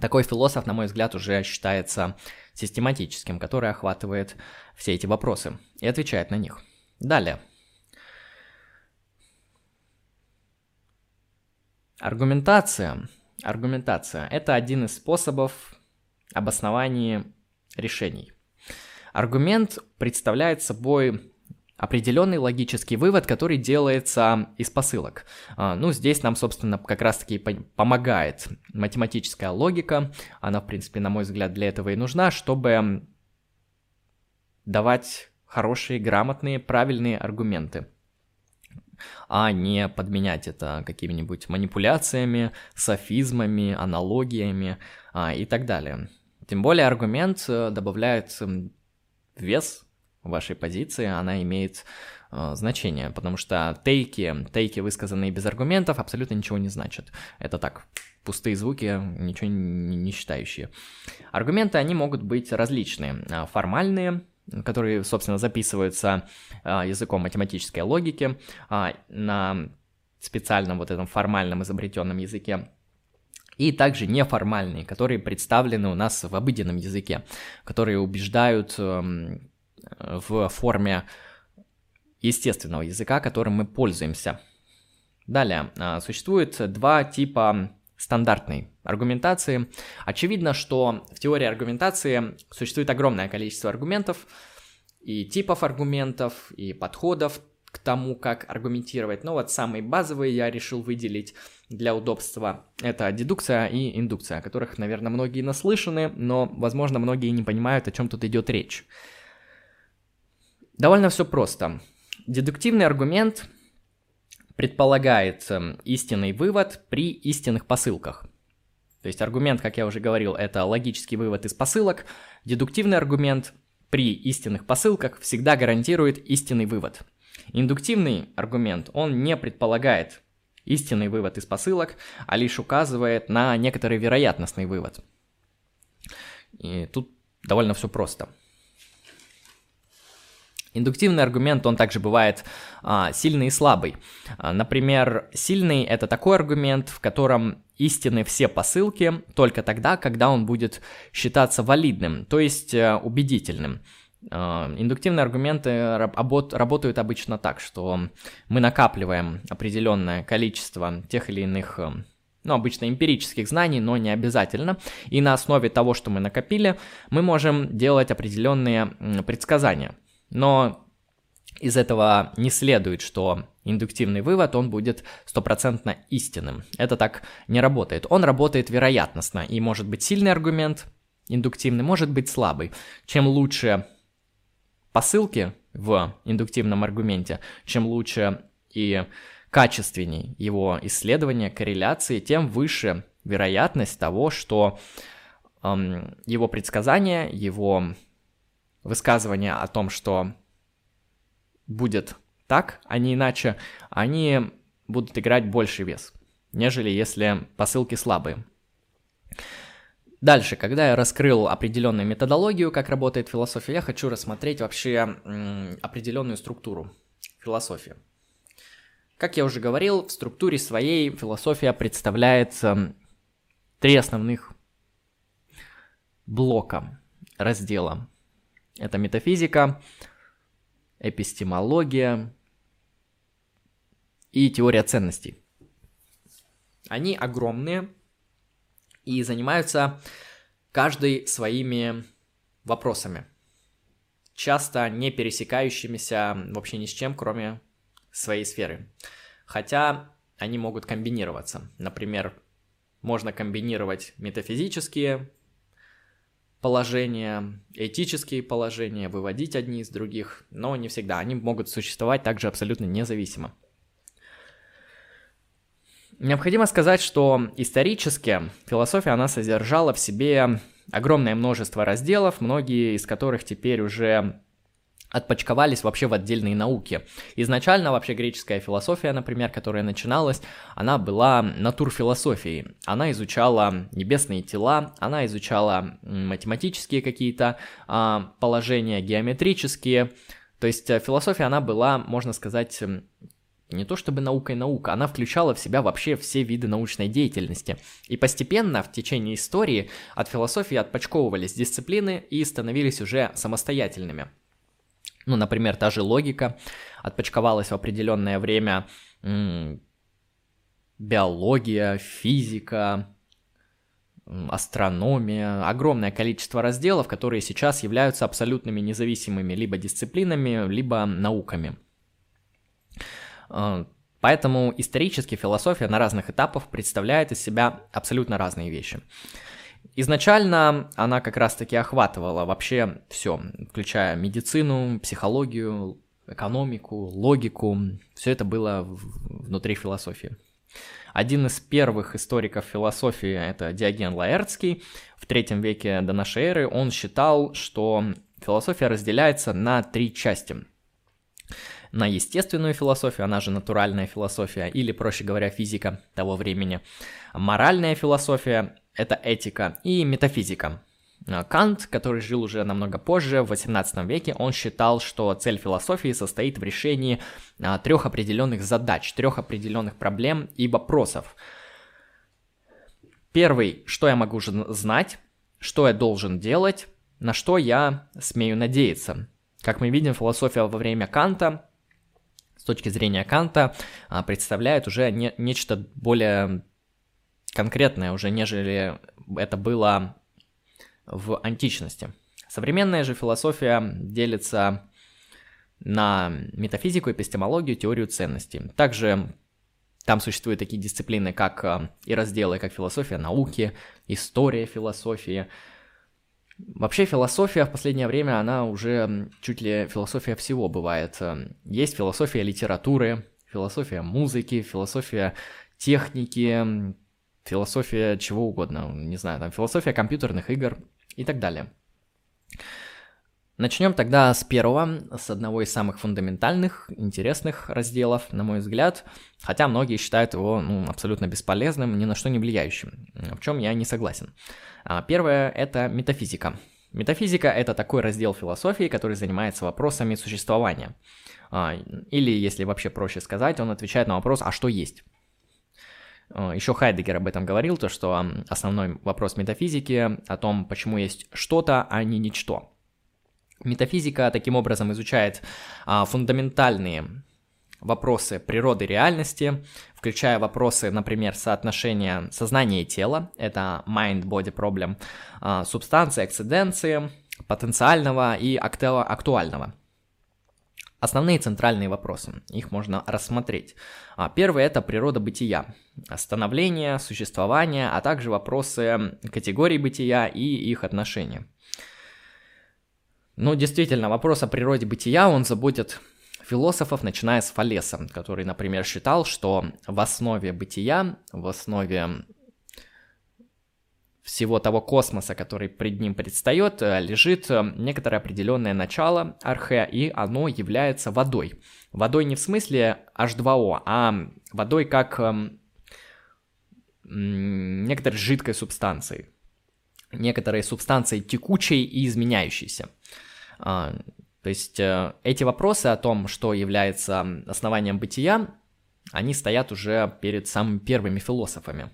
Такой философ, на мой взгляд, уже считается систематическим, который охватывает все эти вопросы и отвечает на них. Далее. Аргументация. Аргументация – это один из способов обоснования решений. Аргумент представляет собой определенный логический вывод, который делается из посылок. А, ну, здесь нам, собственно, как раз-таки помогает математическая логика. Она, в принципе, на мой взгляд, для этого и нужна, чтобы давать хорошие, грамотные, правильные аргументы. А не подменять это какими-нибудь манипуляциями, софизмами, аналогиями а, и так далее. Тем более аргумент э, добавляет вес вашей позиции, она имеет э, значение, потому что тейки, тейки, высказанные без аргументов, абсолютно ничего не значат. Это так, пустые звуки, ничего не, не считающие. Аргументы, они могут быть различные. А, формальные, которые, собственно, записываются а, языком математической логики а, на специальном вот этом формальном изобретенном языке, и также неформальные, которые представлены у нас в обыденном языке, которые убеждают эм, в форме естественного языка, которым мы пользуемся. Далее, а, существует два типа стандартной аргументации. Очевидно, что в теории аргументации существует огромное количество аргументов и типов аргументов, и подходов к тому, как аргументировать. Но вот самые базовые я решил выделить для удобства. Это дедукция и индукция, о которых, наверное, многие наслышаны, но, возможно, многие не понимают, о чем тут идет речь. Довольно все просто. Дедуктивный аргумент предполагает эм, истинный вывод при истинных посылках. То есть аргумент, как я уже говорил, это логический вывод из посылок. Дедуктивный аргумент при истинных посылках всегда гарантирует истинный вывод. Индуктивный аргумент, он не предполагает истинный вывод из посылок, а лишь указывает на некоторый вероятностный вывод. И тут довольно все просто – Индуктивный аргумент, он также бывает а, сильный и слабый. А, например, сильный это такой аргумент, в котором истинны все посылки только тогда, когда он будет считаться валидным, то есть а, убедительным. А, индуктивные аргументы работают обычно так, что мы накапливаем определенное количество тех или иных э, ну, обычно эмпирических знаний, но не обязательно. И на основе того, что мы накопили, мы можем делать определенные предсказания. Но из этого не следует, что индуктивный вывод, он будет стопроцентно истинным. Это так не работает. Он работает вероятностно, и может быть сильный аргумент, индуктивный, может быть слабый. Чем лучше посылки в индуктивном аргументе, чем лучше и качественней его исследования, корреляции, тем выше вероятность того, что эм, его предсказания, его высказывания о том, что будет так, а не иначе, они будут играть больший вес, нежели если посылки слабые. Дальше, когда я раскрыл определенную методологию, как работает философия, я хочу рассмотреть вообще определенную структуру философии. Как я уже говорил, в структуре своей философия представляет три основных блока, раздела. Это метафизика, эпистемология и теория ценностей. Они огромные и занимаются каждый своими вопросами, часто не пересекающимися вообще ни с чем, кроме своей сферы. Хотя они могут комбинироваться. Например, можно комбинировать метафизические положения, этические положения, выводить одни из других, но не всегда. Они могут существовать также абсолютно независимо. Необходимо сказать, что исторически философия, она содержала в себе огромное множество разделов, многие из которых теперь уже отпочковались вообще в отдельные науки. Изначально вообще греческая философия, например, которая начиналась, она была натурфилософией. Она изучала небесные тела, она изучала математические какие-то а, положения, геометрические. То есть э, философия, она была, можно сказать, не то чтобы наука и наука, она включала в себя вообще все виды научной деятельности. И постепенно в течение истории от философии отпочковывались дисциплины и становились уже самостоятельными. Ну, например, та же логика отпочковалась в определенное время биология, физика, астрономия, огромное количество разделов, которые сейчас являются абсолютными независимыми либо дисциплинами, либо науками. А, поэтому исторически философия на разных этапах представляет из себя абсолютно разные вещи. Изначально она как раз-таки охватывала вообще все, включая медицину, психологию, экономику, логику. Все это было внутри философии. Один из первых историков философии – это Диоген Лаэртский. В третьем веке до нашей эры он считал, что философия разделяется на три части. На естественную философию, она же натуральная философия, или, проще говоря, физика того времени. Моральная философия – это этика, и метафизика – Э, Кант, который жил уже намного позже, в 18 веке, он считал, что цель философии состоит в решении а, трех определенных задач, трех определенных проблем и вопросов. Первый, что я могу знать, что я должен делать, на что я смею надеяться. Как мы видим, философия во время Канта, с точки зрения Канта, а, представляет уже не, нечто более конкретное, уже нежели это было в античности. Современная же философия делится на метафизику, эпистемологию, теорию ценностей. Также там существуют такие дисциплины, как э, и разделы, как философия науки, история философии. Вообще философия в последнее время, она уже чуть ли философия всего бывает. Есть философия литературы, философия музыки, философия техники, философия чего угодно, не знаю, там философия компьютерных игр и так далее. Начнем тогда с первого, с одного из самых фундаментальных, интересных разделов, на мой взгляд, хотя многие считают его ну, абсолютно бесполезным, ни на что не влияющим, в чем я не согласен. А, первое – это метафизика. Метафизика – это такой раздел философии, который занимается вопросами существования. А, или, если вообще проще сказать, он отвечает на вопрос «а что есть?». Э, Еще Хайдегер об этом говорил, то что основной вопрос метафизики о том, почему есть что-то, а не ничто. Метафизика таким образом изучает а, фундаментальные вопросы природы реальности, включая вопросы, например, соотношения сознания и тела, это mind-body problem, а, субстанции, эксциденции, потенциального и актуального. Основные центральные вопросы, их можно рассмотреть. А, первый – это природа бытия, становление, существование, а также вопросы категорий бытия и их отношения. Ну, действительно, вопрос о природе бытия, он заботит философов, начиная с Фалеса, который, например, считал, что в основе бытия, в основе всего того космоса, который пред ним предстает, э, лежит э, некоторое определенное начало архе, и оно является водой. Водой не в смысле H2O, а водой как эм, некоторой жидкой субстанции. Некоторой субстанции текучей и изменяющейся. А, то есть э, эти вопросы о том, что является основанием бытия, они стоят уже перед самыми первыми философами.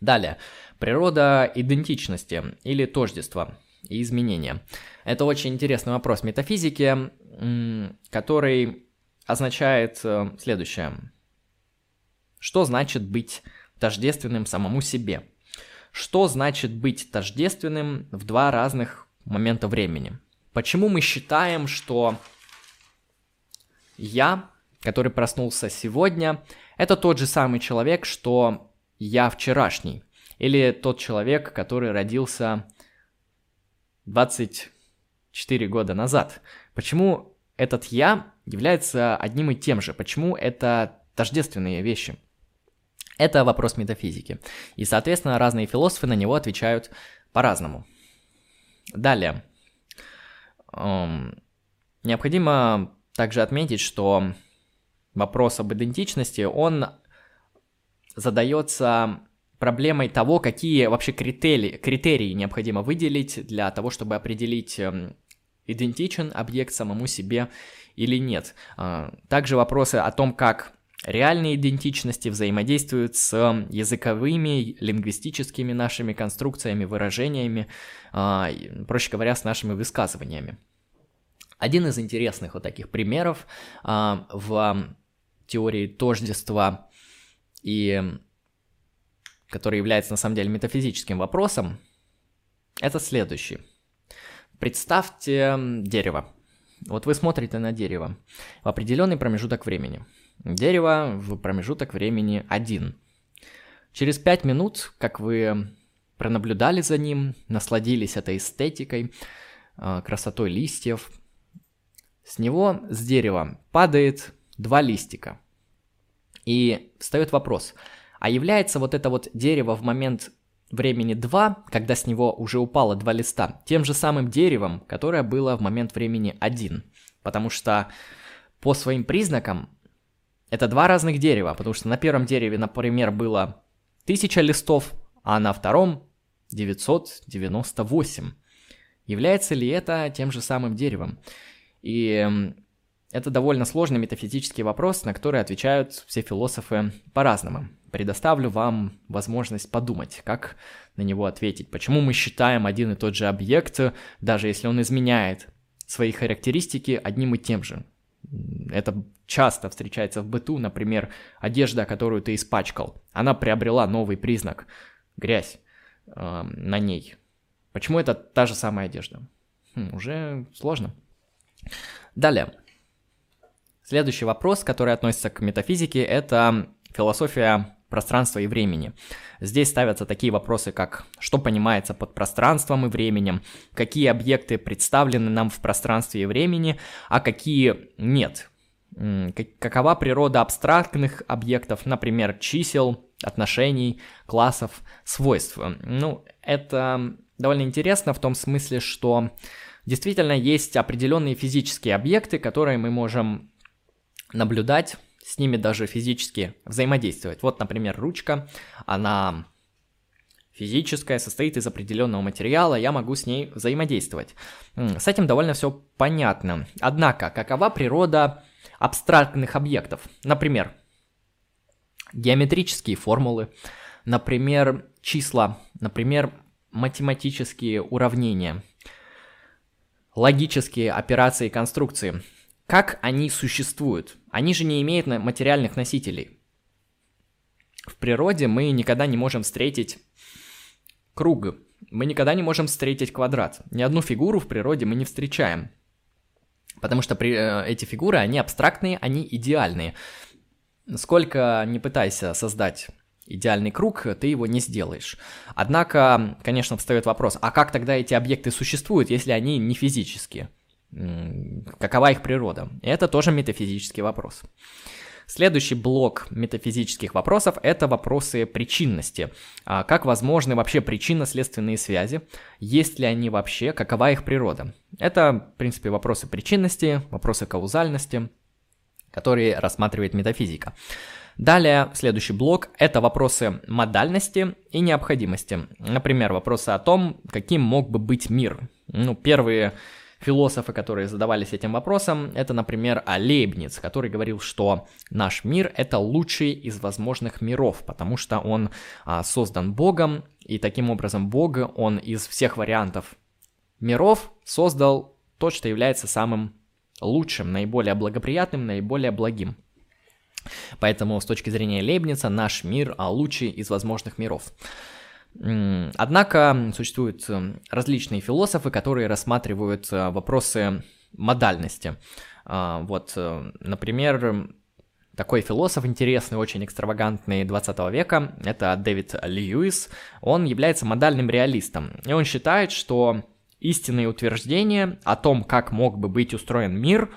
Далее, природа идентичности или тождества и изменения. Это очень интересный вопрос метафизики, который означает э, следующее. Что значит быть тождественным самому себе? Что значит быть тождественным в два разных момента времени? Почему мы считаем, что я, который проснулся сегодня, это тот же самый человек, что я вчерашний, или тот человек, который родился 24 года назад. Почему этот я является одним и тем же? Почему это тождественные вещи? Это вопрос метафизики. И, соответственно, разные философы на него отвечают по-разному. Далее. Эм, необходимо также отметить, что вопрос об идентичности, он задается проблемой того, какие вообще критерии, критерии необходимо выделить для того, чтобы определить, эм, идентичен объект самому себе или нет. А, также вопросы о том, как реальные идентичности взаимодействуют с языковыми, лингвистическими нашими конструкциями, выражениями, а, проще говоря, с нашими высказываниями. Один из интересных вот таких примеров а, в теории тождества и который является на самом деле метафизическим вопросом, это следующий. Представьте дерево. Вот вы смотрите на дерево в определенный промежуток времени. Дерево в промежуток времени один. Через пять минут, как вы пронаблюдали за ним, насладились этой эстетикой, а, красотой листьев, С него, с дерева, падает два листика. И встает вопрос, а является вот это вот дерево в момент времени 2, когда с него уже упало два листа, тем же самым деревом, которое было в момент времени 1. Потому что по своим признакам это два разных дерева, потому что на первом дереве, например, было 1000 листов, а на втором 998. Является ли это тем же самым деревом? И это довольно сложный метафизический вопрос, на который отвечают все философы по-разному. Предоставлю вам возможность подумать, как на него ответить. Почему мы считаем один и тот же объект, даже если он изменяет свои характеристики одним и тем же? Это часто встречается в быту, например, одежда, которую ты испачкал, она приобрела новый признак – грязь э, на ней. Почему это та же самая одежда? Хм, уже сложно. Далее. Следующий вопрос, который относится к метафизике, это философия пространства и времени. Здесь ставятся такие вопросы, как что понимается под пространством и временем, какие объекты представлены нам в пространстве и времени, а какие нет. Какова природа абстрактных объектов, например, чисел, отношений, классов, свойств. Ну, это довольно интересно в том смысле, что действительно есть определенные физические объекты, которые мы можем наблюдать, с ними даже физически взаимодействовать. Вот, например, ручка, она физическая, состоит из определенного материала, я могу с ней взаимодействовать. С этим довольно все понятно. Однако, какова природа абстрактных объектов? Например, геометрические формулы, например, числа, например, математические уравнения, логические операции и конструкции. Как они существуют? Они же не имеют материальных носителей. В природе мы никогда не можем встретить круг, мы никогда не можем встретить квадрат. Ни одну фигуру в природе мы не встречаем. Потому что при, э, эти фигуры, они абстрактные, они идеальные. Сколько не пытайся создать идеальный круг, ты его не сделаешь. Однако, конечно, встает вопрос, а как тогда эти объекты существуют, если они не физические? Какова их природа? Это тоже метафизический вопрос. Следующий блок метафизических вопросов – это вопросы причинности. А как возможны вообще причинно-следственные связи? Есть ли они вообще? Какова их природа? Это, в принципе, вопросы причинности, вопросы каузальности, которые рассматривает метафизика. Далее, следующий блок – это вопросы модальности и необходимости. Например, вопросы о том, каким мог бы быть мир. Ну, первые философы, которые задавались этим вопросом, это, например, Лейбниц, который говорил, что наш мир – это лучший из возможных миров, потому что он а, создан Богом, и таким образом Бог, он из всех вариантов миров создал то, что является самым лучшим, наиболее благоприятным, наиболее благим. Поэтому с точки зрения Лейбница наш мир а, лучший из возможных миров. Однако существуют э, различные философы, которые рассматривают э, вопросы модальности. А, вот, э, например, такой философ интересный, очень экстравагантный 20 века, это Дэвид Льюис, он является модальным реалистом. И он считает, что истинные утверждения о том, как мог бы быть устроен мир,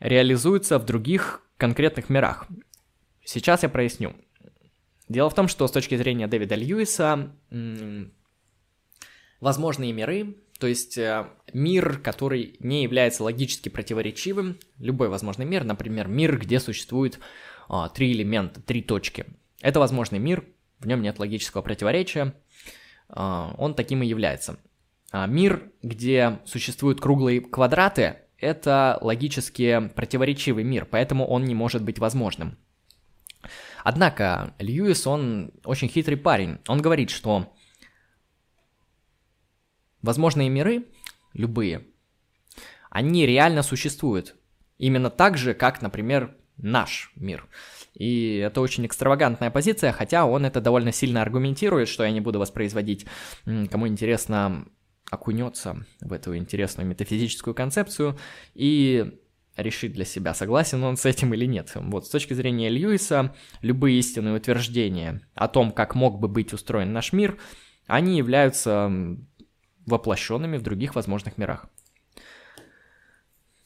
реализуются в других конкретных мирах. Сейчас я проясню. Дело в том, что с точки зрения Дэвида Льюиса, возможные миры, то есть э, мир, который не является логически противоречивым, любой возможный мир, например, мир, где существует а, три элемента, три точки. Это возможный мир, в нем нет логического противоречия, а, он таким и является. А мир, где существуют круглые квадраты, это логически противоречивый мир, поэтому он не может быть возможным. Однако Льюис, он очень хитрый парень. Он говорит, что возможные миры, любые, они реально существуют. Именно так же, как, например, наш мир. И это очень экстравагантная позиция, хотя он это довольно сильно аргументирует, что я не буду воспроизводить. Кому интересно, окунется в эту интересную метафизическую концепцию и решить для себя, согласен он с этим или нет. Вот, с точки зрения Льюиса, любые истинные утверждения о том, как мог бы быть устроен наш мир, они являются воплощенными в других возможных мирах.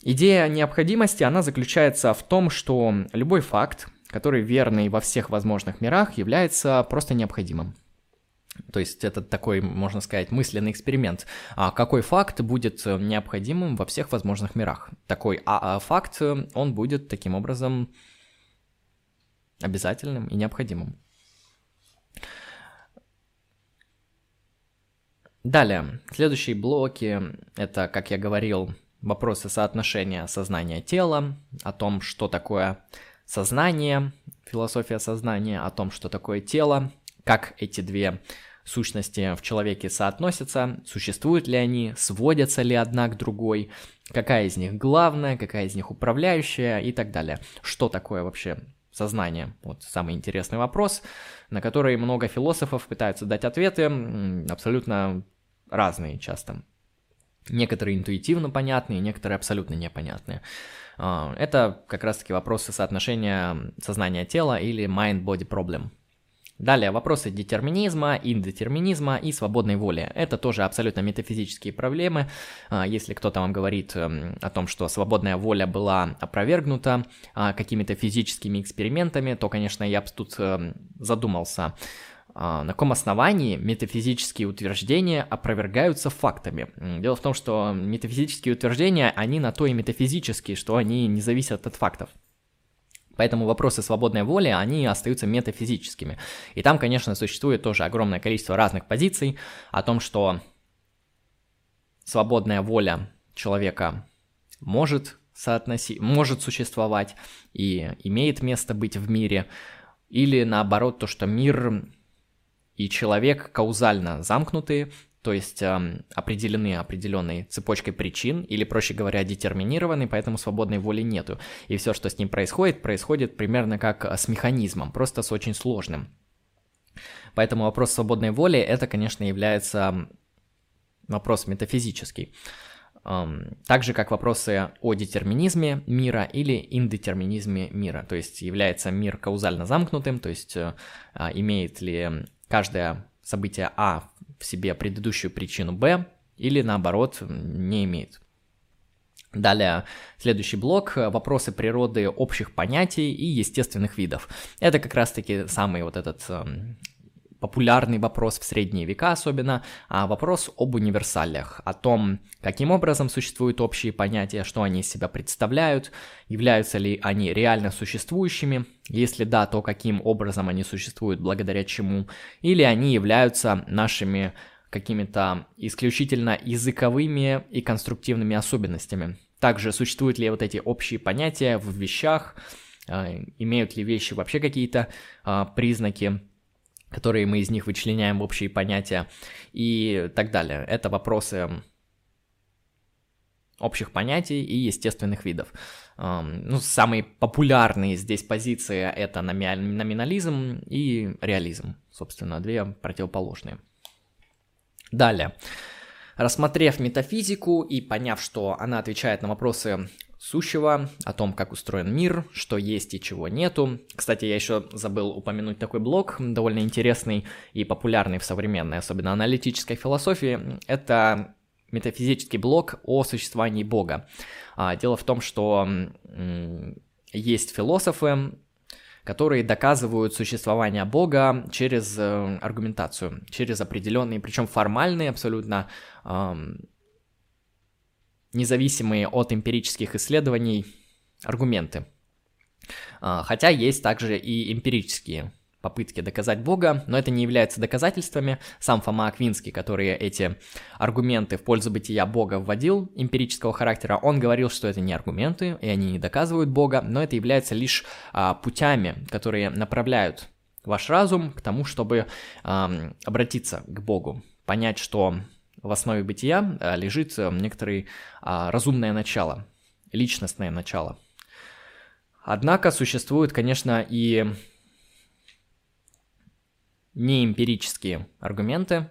Идея необходимости, она заключается в том, что любой факт, который верный во всех возможных мирах, является просто необходимым. То есть это такой, можно сказать, мысленный эксперимент. А какой факт будет необходимым во всех возможных мирах? Такой а, а факт, он будет таким образом обязательным и необходимым. Далее, следующие блоки – это, как я говорил, вопросы соотношения сознания-тела, о том, что такое сознание, философия сознания, о том, что такое тело, как эти две сущности в человеке соотносятся, существуют ли они, сводятся ли одна к другой, какая из них главная, какая из них управляющая и так далее. Что такое вообще сознание? Вот самый интересный вопрос, на который много философов пытаются дать ответы, абсолютно разные часто. Некоторые интуитивно понятные, некоторые абсолютно непонятные. А, это как раз-таки вопросы соотношения сознания-тела или mind-body problem. Далее вопросы детерминизма, индетерминизма и свободной воли. Это тоже абсолютно метафизические проблемы. А, если кто-то вам говорит эм, о том, что свободная воля была опровергнута а, какими-то физическими экспериментами, то, конечно, я бы тут эм, задумался, а, на каком основании метафизические утверждения опровергаются фактами? Дело в том, что метафизические утверждения, они на то и метафизические, что они не зависят от фактов. Поэтому вопросы свободной воли, они остаются метафизическими. И там, конечно, существует тоже огромное количество разных позиций о том, что свободная воля человека может соотносить, может существовать и имеет место быть в мире, или наоборот, то, что мир и человек каузально замкнутые, то есть э, определены определенной цепочкой причин, или, проще говоря, детерминированы, поэтому свободной воли нету. И все, что с ним происходит, происходит примерно как с механизмом, просто с очень сложным. Поэтому вопрос свободной воли, это, конечно, является вопрос метафизический. Так же, как вопросы о детерминизме мира или индетерминизме мира. То есть является мир каузально замкнутым, то есть э, а, имеет ли каждое событие А себе предыдущую причину Б, или наоборот не имеет. Далее, следующий блок – вопросы природы общих понятий и естественных видов. Это как раз-таки самый вот этот эм, популярный вопрос в средние века особенно, а вопрос об универсалиях, о том, каким образом существуют общие понятия, что они из себя представляют, являются ли они реально существующими, если да, то каким образом они существуют, благодаря чему, или они являются нашими какими-то исключительно языковыми и конструктивными особенностями. Также существуют ли вот эти общие понятия в вещах, а, имеют ли вещи вообще какие-то а, признаки, которые мы из них вычленяем общие понятия и так далее. Это вопросы общих понятий и естественных видов. Ну, самые популярные здесь позиции это номинализм и реализм, собственно, две противоположные. Далее. Рассмотрев метафизику и поняв, что она отвечает на вопросы сущего, о том, как устроен мир, что есть и чего нету. Кстати, я еще забыл упомянуть такой блок, довольно интересный и популярный в современной, особенно аналитической философии. Это метафизический блок о существовании Бога. А, дело в том, что есть философы, которые доказывают существование Бога через э, аргументацию, через определенные, причем формальные абсолютно независимые от эмпирических исследований аргументы. А, хотя есть также и эмпирические попытки доказать Бога, но это не является доказательствами. Сам Фома Аквинский, который эти аргументы в пользу бытия Бога вводил, эмпирического характера, он говорил, что это не аргументы, и они не доказывают Бога, но это является лишь а, путями, которые направляют ваш разум к тому, чтобы а, обратиться к Богу, понять, что в основе бытия э, лежит э, некоторое а, разумное начало, личностное начало. Однако существуют, конечно, и неэмпирические аргументы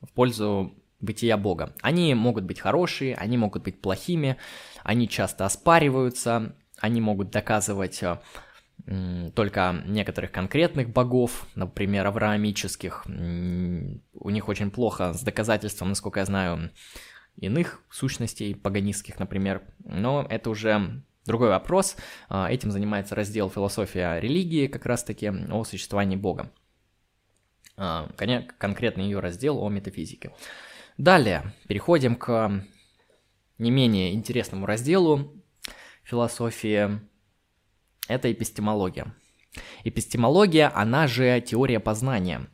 в пользу бытия Бога. Они могут быть хорошие, они могут быть плохими, они часто оспариваются, они могут доказывать э, только некоторых конкретных богов, например, авраамических. У них очень плохо с доказательством, насколько я знаю, иных сущностей паганистских, например. Но это уже другой вопрос. А, этим занимается раздел «Философия религии», как раз-таки о существовании Бога. А, конкретно ее раздел о метафизике. Далее переходим к не менее интересному разделу философии. Это эпистемология. Эпистемология, она же теория познания.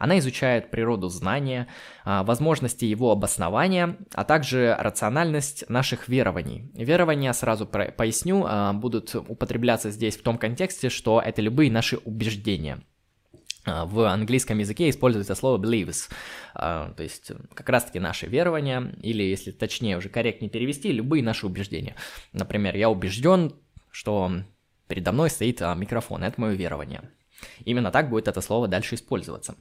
Она изучает природу знания, а, возможности его обоснования, а также рациональность наших верований. Верования, сразу поясню, а, будут употребляться здесь в том контексте, что это любые наши убеждения. А, в английском языке используется слово beliefs, то есть как раз-таки наши верования, или, если точнее уже корректнее перевести, любые наши убеждения. Например, я убежден, что передо мной стоит микрофон, это мое верование. Именно так будет это слово дальше использоваться.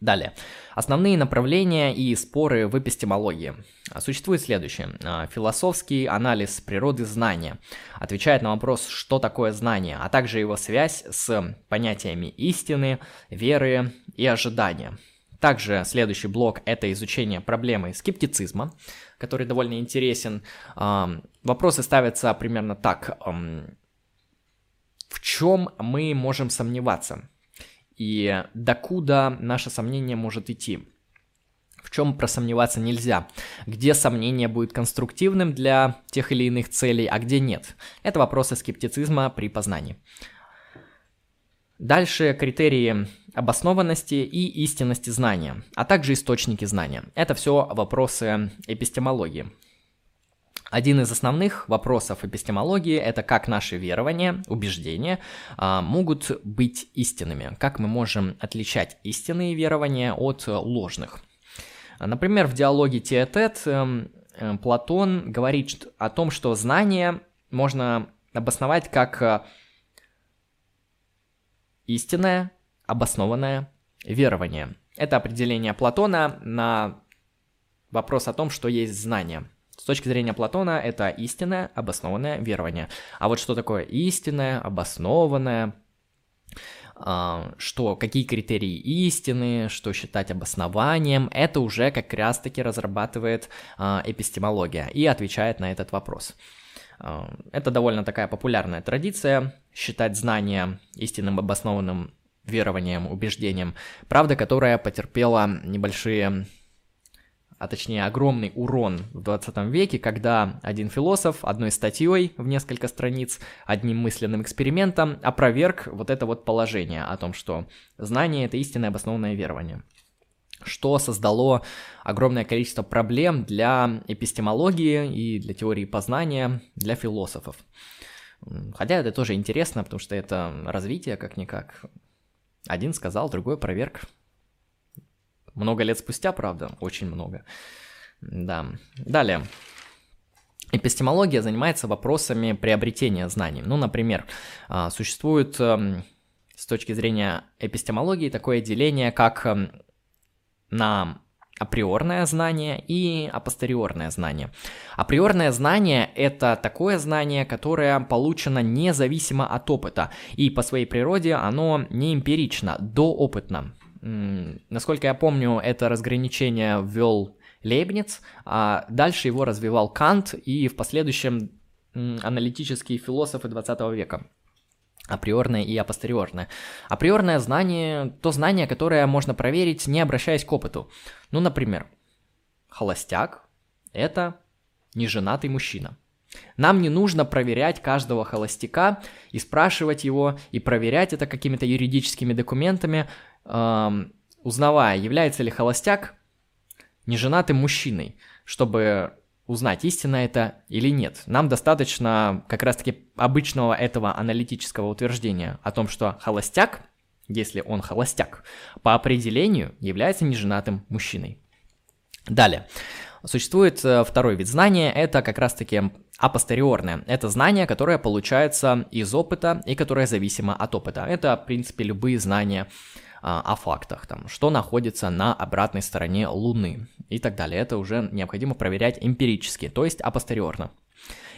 Далее. Основные направления и споры в эпистемологии. Существует следующее. А, философский анализ природы знания отвечает на вопрос, что такое знание, а также его связь с понятиями истины, веры и ожидания. Также следующий блок – это изучение проблемы скептицизма, который довольно интересен. А, вопросы ставятся примерно так. В чем мы можем сомневаться? И докуда наше сомнение может идти? В чем просомневаться нельзя? Где сомнение будет конструктивным для тех или иных целей, а где нет? Это вопросы скептицизма при познании. Дальше критерии обоснованности и истинности знания, а также источники знания. Это все вопросы эпистемологии. Один из основных вопросов эпистемологии – это как наши верования, убеждения а, могут быть истинными, как мы можем отличать истинные верования от ложных. Например, в диалоге Теотет эм, э, Платон говорит о том, что знание можно обосновать как э, истинное, обоснованное верование. Это определение Платона на вопрос о том, что есть знание – с точки зрения Платона это истинное, обоснованное верование. А вот что такое истинное, обоснованное, а, что, какие критерии истины, что считать обоснованием, это уже как раз-таки разрабатывает а, эпистемология и отвечает на этот вопрос. А, это довольно такая популярная традиция, считать знания истинным обоснованным верованием, убеждением, правда, которая потерпела небольшие а точнее огромный урон в 20 веке, когда один философ одной статьей в несколько страниц, одним мысленным экспериментом опроверг вот это вот положение о том, что знание — это истинное обоснованное верование что создало огромное количество проблем для эпистемологии и для теории познания, для философов. Хотя это тоже интересно, потому что это развитие как-никак. Один сказал, другой проверк. Много лет спустя, правда, очень много. Да. Далее. Эпистемология занимается вопросами приобретения знаний. Ну, например, а, существует эм, с точки зрения эпистемологии такое деление, как эм, на априорное знание и апостериорное знание. Априорное знание – это такое знание, которое получено независимо от опыта, и по своей природе оно не эмпирично, доопытно. Насколько я помню, это разграничение ввел Лейбниц, а дальше его развивал Кант и в последующем аналитические философы 20 века. Априорное и апостериорное. Априорное знание – то знание, которое можно проверить, не обращаясь к опыту. Ну, например, холостяк – это неженатый мужчина. Нам не нужно проверять каждого холостяка и спрашивать его, и проверять это какими-то юридическими документами, эм, узнавая, является ли холостяк неженатым мужчиной, чтобы узнать, истинно это или нет. Нам достаточно как раз-таки обычного этого аналитического утверждения о том, что холостяк, если он холостяк, по определению является неженатым мужчиной. Далее. Существует э, второй вид знания, это как раз-таки апостериорное. Это знание, которое получается из опыта и которое зависимо от опыта. Это, в принципе, любые знания о фактах, там, что находится на обратной стороне Луны и так далее. Это уже необходимо проверять эмпирически, то есть апостериорно.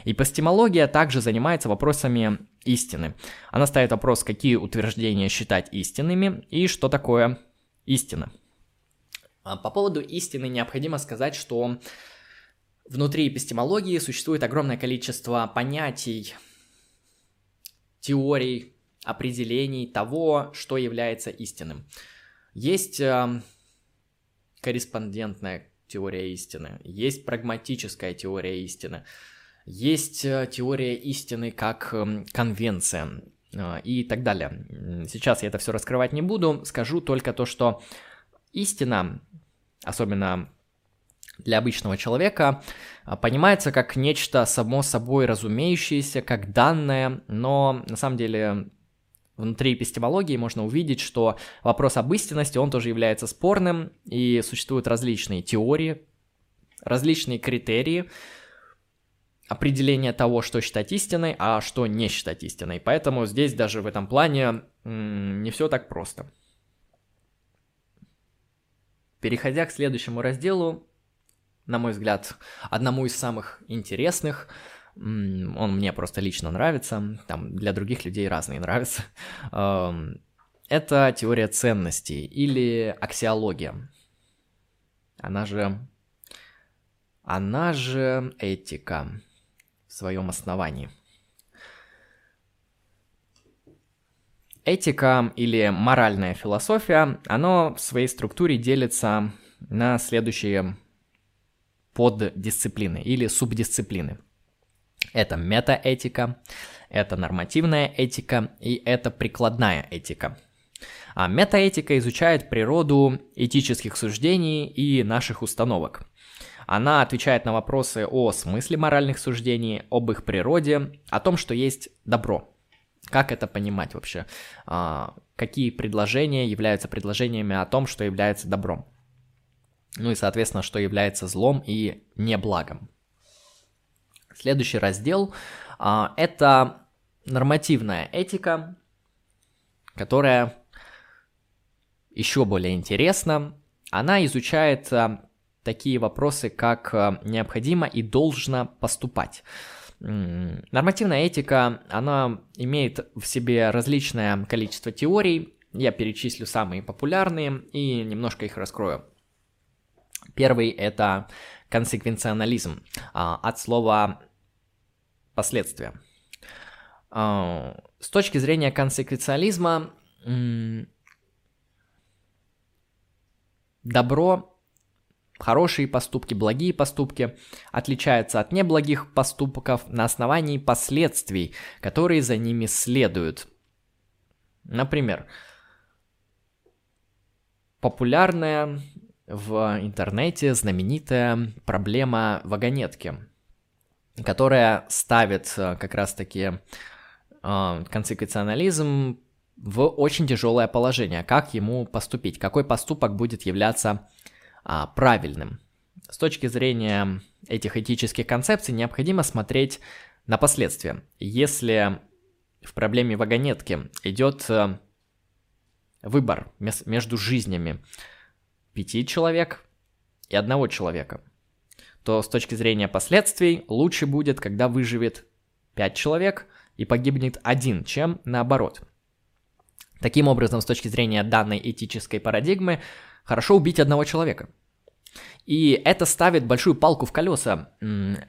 Эпистемология также занимается вопросами истины. Она ставит вопрос, какие утверждения считать истинными и что такое истина. А, по поводу истины необходимо сказать, что внутри эпистемологии существует огромное количество понятий, теорий, определений того, что является истинным. Есть э, корреспондентная теория истины, есть прагматическая теория истины, есть э, теория истины как э, конвенция э, и так далее. Сейчас я это все раскрывать не буду, скажу только то, что истина, особенно для обычного человека, понимается как нечто само собой разумеющееся, как данное, но на самом деле внутри эпистемологии можно увидеть, что вопрос об истинности, он тоже является спорным, и существуют различные теории, различные критерии определения того, что считать истиной, а что не считать истиной. Поэтому здесь даже в этом плане не все так просто. Переходя к следующему разделу, на мой взгляд, одному из самых интересных – он мне просто лично нравится, там для других людей разные нравятся. Это теория ценностей или аксиология. Она же... Она же этика в своем основании. Этика или моральная философия, оно в своей структуре делится на следующие поддисциплины или субдисциплины. Это метаэтика, это нормативная этика и это прикладная этика. А метаэтика изучает природу этических суждений и наших установок. Она отвечает на вопросы о смысле моральных суждений, об их природе, о том, что есть добро. Как это понимать вообще? А, какие предложения являются предложениями о том, что является добром? Ну и, соответственно, что является злом и неблагом. Следующий раздел а, это нормативная этика, которая еще более интересна. Она изучает а, такие вопросы, как а, необходимо и должно поступать. Нормативная этика, она имеет в себе различное количество теорий. Я перечислю самые популярные и немножко их раскрою. Первый это консеквенционализм. От слова последствия. А, с точки зрения консеквенциализма, добро, хорошие поступки, благие поступки отличаются от неблагих поступков на основании последствий, которые за ними следуют. Например, популярная в интернете знаменитая проблема вагонетки – которая ставит э, как раз-таки э, консеквенционализм в очень тяжелое положение. Как ему поступить? Какой поступок будет являться а, правильным? С точки зрения этих этических концепций необходимо смотреть на последствия. Если в проблеме вагонетки идет э, выбор между жизнями пяти человек и одного человека – то с точки зрения последствий лучше будет, когда выживет 5 человек и погибнет один, чем наоборот. Таким образом, с точки зрения данной этической парадигмы, хорошо убить одного человека. И это ставит большую палку в колеса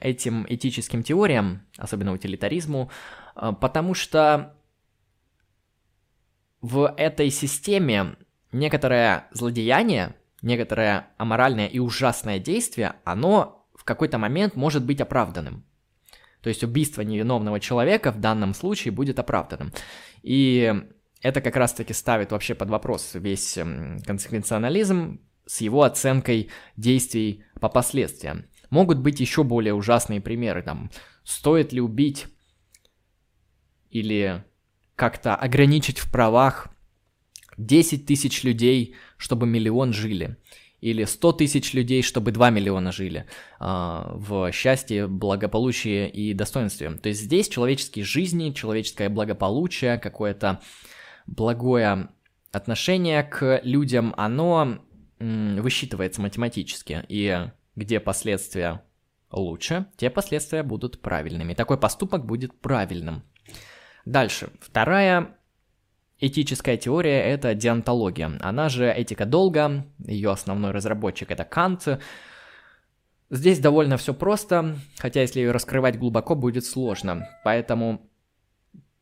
этим этическим теориям, особенно утилитаризму, а, потому что в этой системе некоторое злодеяние, некоторое аморальное и ужасное действие, оно какой-то момент может быть оправданным. То есть убийство невиновного человека в данном случае будет оправданным. И это как раз-таки ставит вообще под вопрос весь эм, консеквенционализм с его оценкой действий по последствиям. Могут быть еще более ужасные примеры, там, стоит ли убить или как-то ограничить в правах 10 тысяч людей, чтобы миллион жили или 100 тысяч людей, чтобы 2 миллиона жили э, в счастье, благополучии и достоинстве. То есть здесь человеческие жизни, человеческое благополучие, какое-то благое отношение к людям, оно м, высчитывается математически. И где последствия лучше, те последствия будут правильными. Такой поступок будет правильным. Дальше. Вторая этическая теория – это диантология. Она же этика долга, ее основной разработчик – это Кант. Здесь довольно все просто, хотя если ее раскрывать глубоко, будет сложно. Поэтому,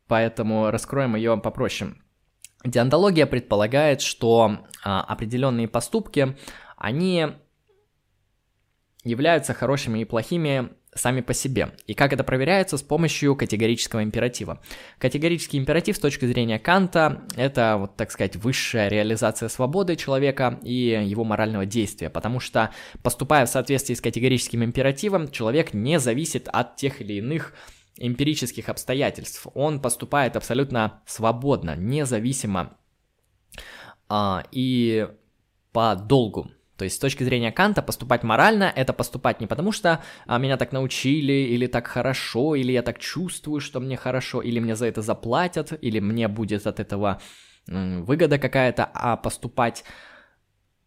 поэтому раскроем ее попроще. Диантология предполагает, что а, определенные поступки, они являются хорошими и плохими сами по себе. И как это проверяется с помощью категорического императива. Категорический императив с точки зрения Канта – это, вот так сказать, высшая реализация свободы человека и его морального действия, потому что, поступая в соответствии с категорическим императивом, человек не зависит от тех или иных эмпирических обстоятельств. Он поступает абсолютно свободно, независимо а, и по долгу. То есть с точки зрения Канта поступать морально – это поступать не потому, что а, меня так научили, или так хорошо, или я так чувствую, что мне хорошо, или мне за это заплатят, или мне будет от этого выгода какая-то, а поступать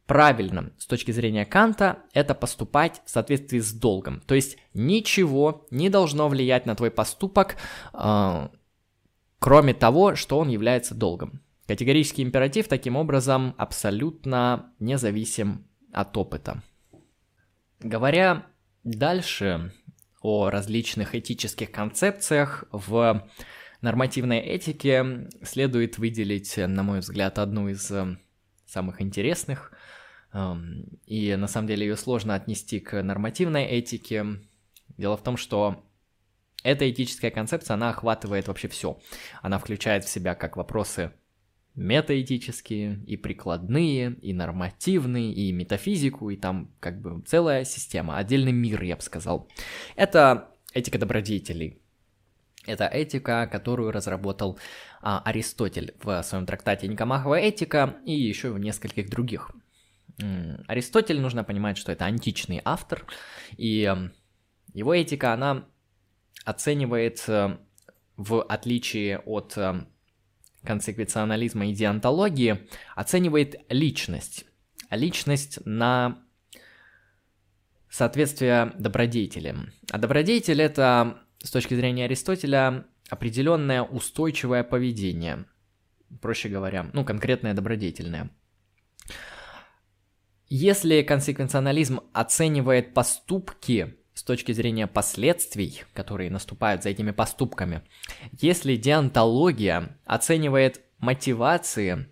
правильно с точки зрения Канта – это поступать в соответствии с долгом. То есть ничего не должно влиять на твой поступок, э, кроме того, что он является долгом. Категорический императив таким образом абсолютно независим от опыта. Говоря дальше о различных этических концепциях в нормативной этике, следует выделить, на мой взгляд, одну из э, самых интересных, эм, и на самом деле ее сложно отнести к нормативной этике. Дело в том, что эта этическая концепция, она охватывает вообще все. Она включает в себя как вопросы метаэтические, и прикладные, и нормативные, и метафизику, и там как бы целая система, отдельный мир, я бы сказал. Это этика добродетелей. Это этика, которую разработал а, Аристотель в своем трактате Никомахова этика и еще в нескольких других. Аристотель, нужно понимать, что это античный автор, и его этика, она оценивает э, в отличие от э, консеквенционализма и диантологии оценивает личность. Личность на соответствие добродетелям. А добродетель это, с точки зрения Аристотеля, определенное устойчивое поведение. Проще говоря, ну, конкретное добродетельное. Если консеквенционализм оценивает поступки с точки зрения последствий, которые наступают за этими поступками, если диантология оценивает мотивации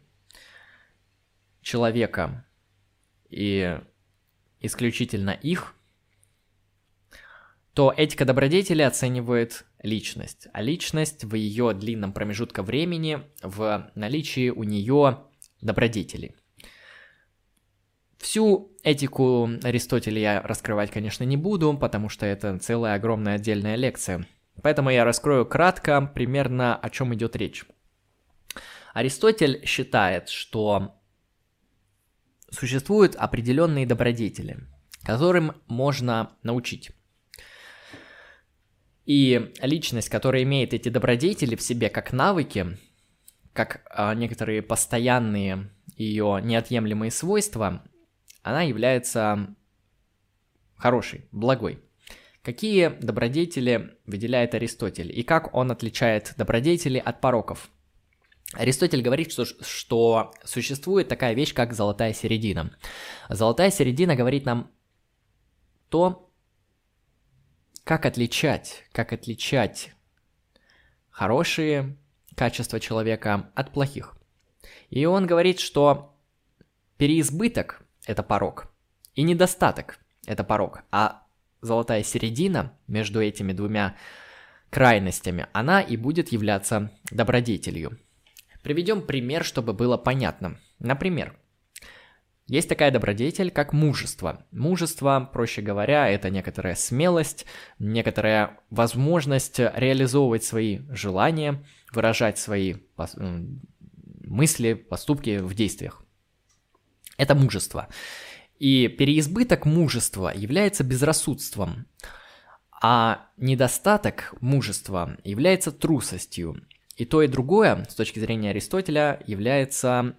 человека и исключительно их, то этика добродетели оценивает личность, а личность в ее длинном промежутке времени в наличии у нее добродетелей. Всю этику Аристотеля я раскрывать, конечно, не буду, потому что это целая огромная отдельная лекция. Поэтому я раскрою кратко примерно о чем идет речь. Аристотель считает, что существуют определенные добродетели, которым можно научить. И личность, которая имеет эти добродетели в себе как навыки, как а, некоторые постоянные ее неотъемлемые свойства, она является хорошей, благой. Какие добродетели выделяет Аристотель и как он отличает добродетели от пороков? Аристотель говорит, что, что существует такая вещь, как золотая середина. Золотая середина говорит нам то, как отличать, как отличать хорошие качества человека от плохих. И он говорит, что переизбыток это порог. И недостаток – это порог. А золотая середина между этими двумя крайностями, она и будет являться добродетелью. Приведем пример, чтобы было понятно. Например, есть такая добродетель, как мужество. Мужество, проще говоря, это некоторая смелость, некоторая возможность реализовывать свои желания, выражать свои мысли, поступки в действиях. Это мужество. И переизбыток мужества является безрассудством, а недостаток мужества является трусостью. И то и другое, с точки зрения Аристотеля, является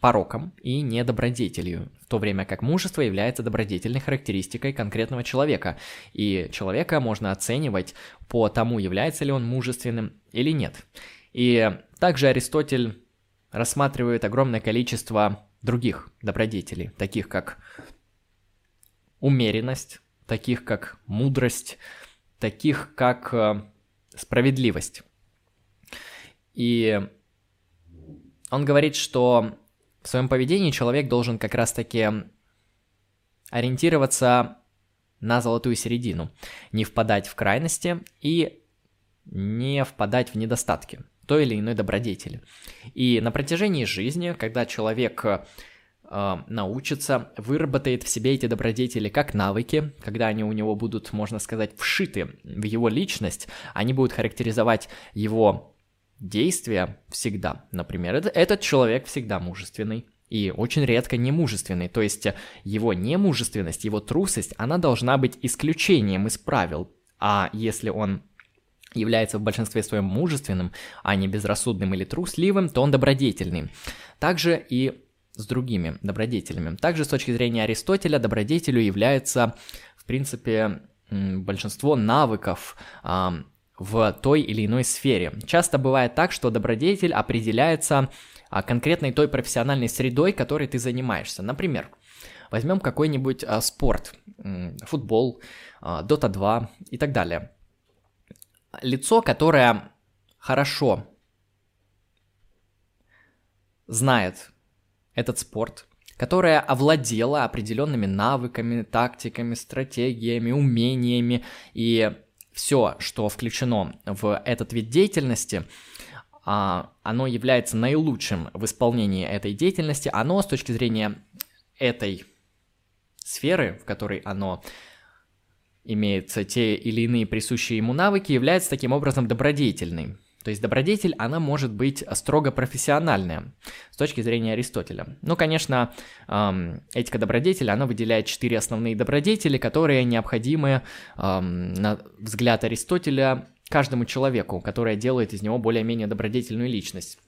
пороком и недобродетелью, в то время как мужество является добродетельной характеристикой конкретного человека, и человека можно оценивать по тому, является ли он мужественным или нет. И также Аристотель рассматривают огромное количество других добродетелей, таких как умеренность, таких как мудрость, таких как э, справедливость. И он говорит, что в своем поведении человек должен как раз-таки ориентироваться на золотую середину, не впадать в крайности и не впадать в недостатки той или иной добродетели. И на протяжении жизни, когда человек э, научится, выработает в себе эти добродетели как навыки, когда они у него будут, можно сказать, вшиты в его личность, они будут характеризовать его действия всегда. Например, этот человек всегда мужественный, и очень редко немужественный, то есть его немужественность, его трусость, она должна быть исключением из правил, а если он является в большинстве своем мужественным, а не безрассудным или трусливым, то он добродетельный. Также и с другими добродетелями. Также с точки зрения Аристотеля добродетелю является, в принципе, большинство навыков а, в той или иной сфере. Часто бывает так, что добродетель определяется а, конкретной той профессиональной средой, которой ты занимаешься. Например, возьмем какой-нибудь а, спорт, футбол, Dota 2 и так далее. Лицо, которое хорошо знает этот спорт, которая овладела определенными навыками, тактиками, стратегиями, умениями и все, что включено в этот вид деятельности, а, оно является наилучшим в исполнении этой деятельности, оно с точки зрения этой сферы, в которой оно имеет те или иные присущие ему навыки, является таким образом добродетельной. То есть добродетель, она может быть строго профессиональная с точки зрения Аристотеля. Ну, конечно, эм, этика добродетеля, она выделяет четыре основные добродетели, которые необходимы, эм, на взгляд Аристотеля, каждому человеку, которое делает из него более-менее добродетельную личность.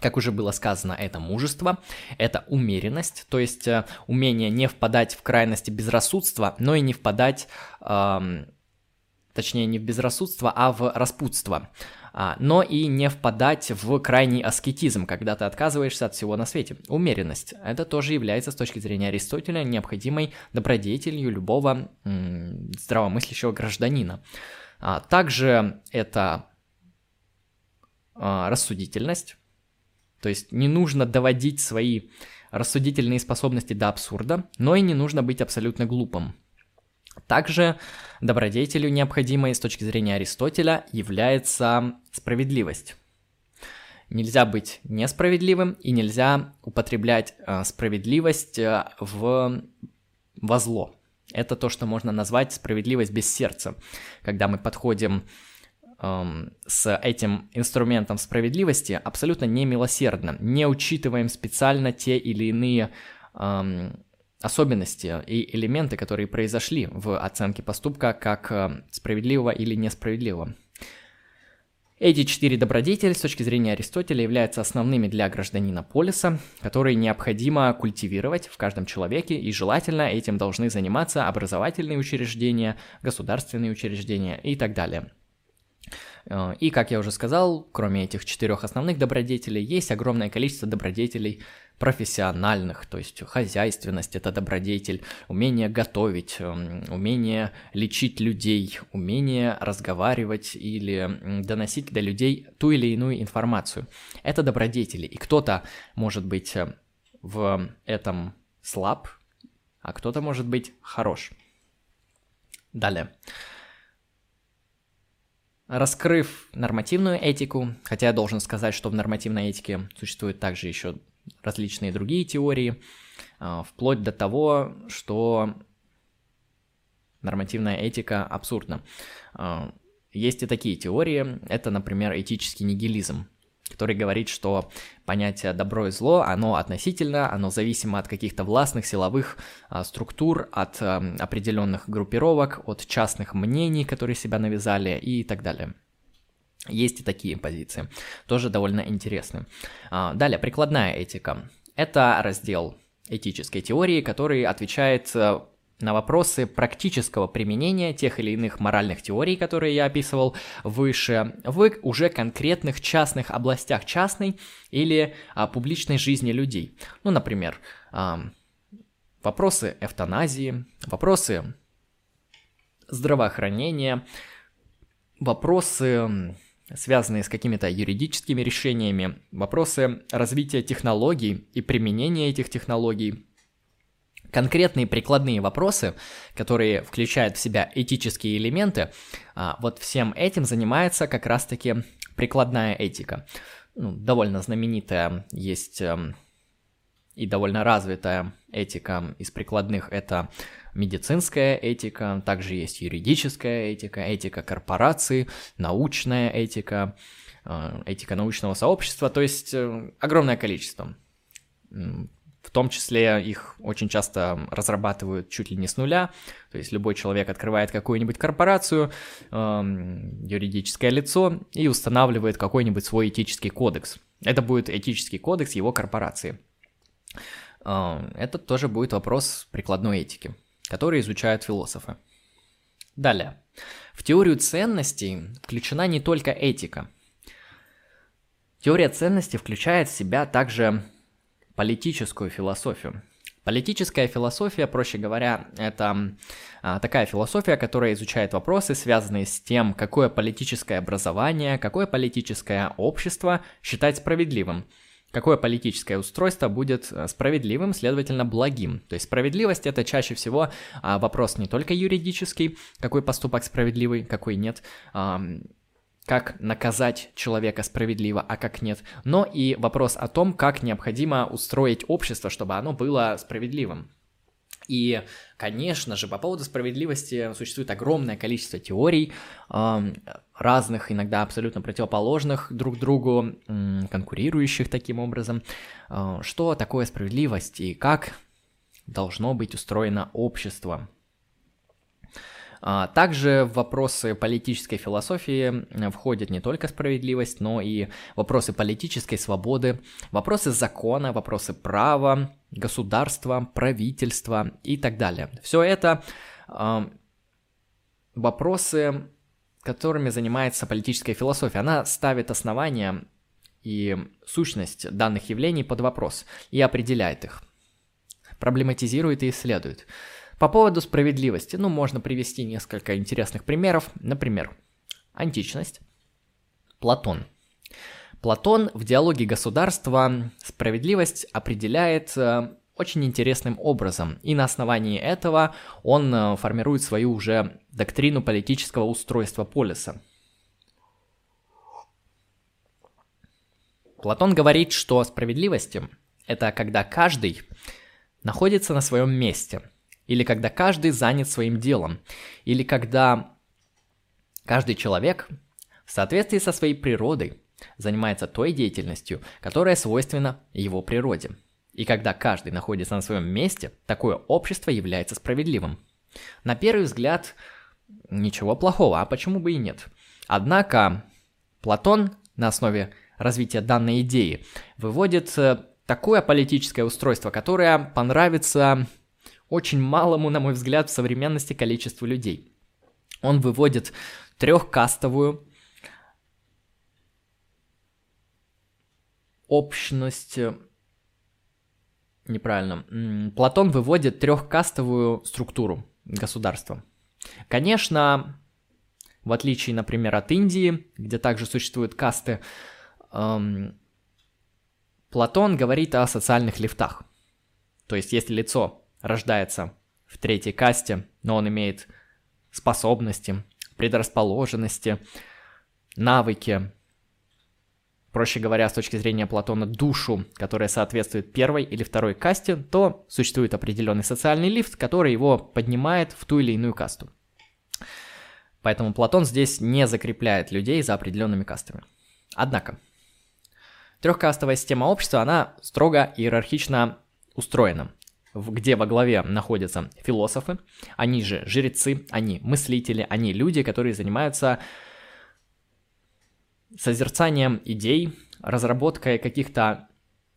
Как уже было сказано, это мужество, это умеренность, то есть э, умение не впадать в крайности безрассудства, но и не впадать, точнее не в безрассудство, а в распутство, а, но и не впадать в крайний аскетизм, когда ты отказываешься от всего на свете. Умеренность, это тоже является с точки зрения Аристотеля необходимой добродетелью любого здравомыслящего гражданина. А, также это а, рассудительность, то есть не нужно доводить свои рассудительные способности до абсурда, но и не нужно быть абсолютно глупым. Также добродетелью необходимой с точки зрения Аристотеля является справедливость. Нельзя быть несправедливым и нельзя употреблять э, справедливость э, в во зло. Это то, что можно назвать справедливость без сердца. Когда мы подходим с этим инструментом справедливости абсолютно не милосердно, не учитываем специально те или иные эм, особенности и элементы, которые произошли в оценке поступка как э, справедливого или несправедливого. Эти четыре добродетели с точки зрения Аристотеля являются основными для гражданина полиса, которые необходимо культивировать в каждом человеке, и желательно этим должны заниматься образовательные учреждения, государственные учреждения и так далее. Э, и, как я уже сказал, кроме этих четырех основных добродетелей, есть огромное количество добродетелей профессиональных, то есть хозяйственность – это добродетель, умение готовить, эм, умение лечить людей, умение разговаривать или доносить до людей ту или иную информацию. Это добродетели, и кто-то может быть э, в этом слаб, а кто-то может быть хорош. Далее. Раскрыв нормативную этику, хотя я должен сказать, что в нормативной этике существует также еще различные другие теории, а, вплоть до того, что нормативная этика абсурдна. А, есть и такие теории, это, например, этический нигилизм, который говорит, что понятие добро и зло, оно относительно, оно зависимо от каких-то властных силовых а, структур, от а, определенных группировок, от частных мнений, которые себя навязали и так далее. Есть и такие позиции, тоже довольно интересны. А, далее, прикладная этика. Это раздел этической теории, который отвечает э, на вопросы практического применения тех или иных моральных теорий, которые я описывал выше, в уже конкретных частных областях частной или а, публичной жизни людей. Ну, например, а, вопросы эвтаназии, вопросы здравоохранения, вопросы связанные с какими-то юридическими решениями, вопросы развития технологий и применения этих технологий, конкретные прикладные вопросы, которые включают в себя этические элементы, а, вот всем этим занимается как раз-таки прикладная этика. Ну, довольно знаменитая есть эм, и довольно развитая этика из прикладных – это медицинская этика, также есть юридическая этика, этика корпорации, научная этика, э, этика научного сообщества, то есть э, огромное количество. Том числе их очень часто разрабатывают чуть ли не с нуля. То есть любой человек открывает какую-нибудь корпорацию, эм, юридическое лицо и устанавливает какой-нибудь свой этический кодекс. Это будет этический кодекс его корпорации. Э, это тоже будет вопрос прикладной этики которые изучают философы. Далее. В теорию ценностей включена не только этика. Теория ценностей включает в себя также политическую философию. Политическая философия, проще говоря, это а, такая философия, которая изучает вопросы, связанные с тем, какое политическое образование, какое политическое общество считать справедливым – какое политическое устройство будет э, справедливым, следовательно, благим. То есть справедливость это чаще всего а, вопрос не только юридический, какой поступок справедливый, какой нет, как наказать человека справедливо, а как нет, но и вопрос о том, как необходимо устроить общество, чтобы оно было справедливым. И, конечно же, по поводу справедливости существует огромное количество теорий, разных, иногда абсолютно противоположных друг другу, конкурирующих таким образом. А, что такое справедливость и как должно быть устроено общество? А, также в вопросы политической философии входит не только справедливость, но и вопросы политической свободы, вопросы закона, вопросы права, государства, правительства и так далее. Все это вопросы, которыми занимается политическая философия. Она ставит основания и сущность данных явлений под вопрос и определяет их, проблематизирует и исследует. По поводу справедливости, ну, можно привести несколько интересных примеров. Например, античность, Платон. Платон в диалоге государства справедливость определяет э, очень интересным образом, и на основании этого он э, формирует свою уже доктрину политического устройства полиса. Платон говорит, что справедливость – это когда каждый находится на своем месте – или когда каждый занят своим делом, или когда каждый человек в соответствии со своей природой занимается той деятельностью, которая свойственна его природе. И когда каждый находится на своем месте, такое общество является справедливым. На первый взгляд, ничего плохого, а почему бы и нет? Однако Платон на основе развития данной идеи выводит э, такое политическое устройство, которое понравится очень малому, на мой взгляд, в современности количеству людей. Он выводит трехкастовую общность... Э, неправильно. Платон выводит трехкастовую структуру государства. Конечно, в отличие, например, от Индии, где также существуют касты, эм, Платон говорит о социальных лифтах. То есть, если лицо рождается в третьей касте, но он имеет способности, предрасположенности, навыки, проще говоря, с точки зрения Платона, душу, которая соответствует первой или второй касте, то существует определенный социальный лифт, который его поднимает в ту или иную касту. Поэтому Платон здесь не закрепляет людей за определенными кастами. Однако, трехкастовая система общества, она строго иерархично устроена где во главе находятся философы, они же жрецы, они мыслители, они люди, которые занимаются созерцанием идей, разработкой каких-то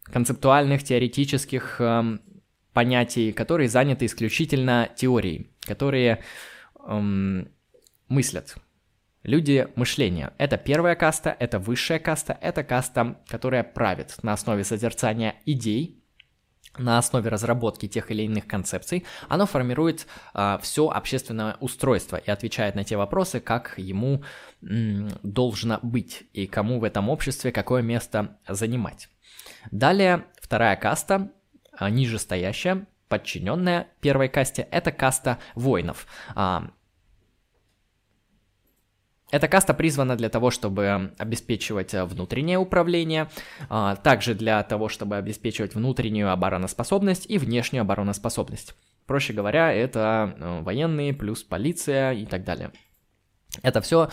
концептуальных, теоретических, э, понятий, которые заняты исключительно теорией, которые эм, мыслят. Люди мышления. Это первая каста, это высшая каста, это каста, которая правит на основе созерцания идей, на основе разработки тех или иных концепций, оно формирует а, все общественное устройство и отвечает на те вопросы, как ему м, должно быть и кому в этом обществе какое место занимать. Далее вторая каста, а, нижестоящая, подчиненная первой касте, это каста воинов. А, эта каста призвана для того, чтобы обеспечивать э, внутреннее управление, а, также для того, чтобы обеспечивать внутреннюю обороноспособность и внешнюю обороноспособность. Проще говоря, это э, военные плюс полиция и так далее. Это все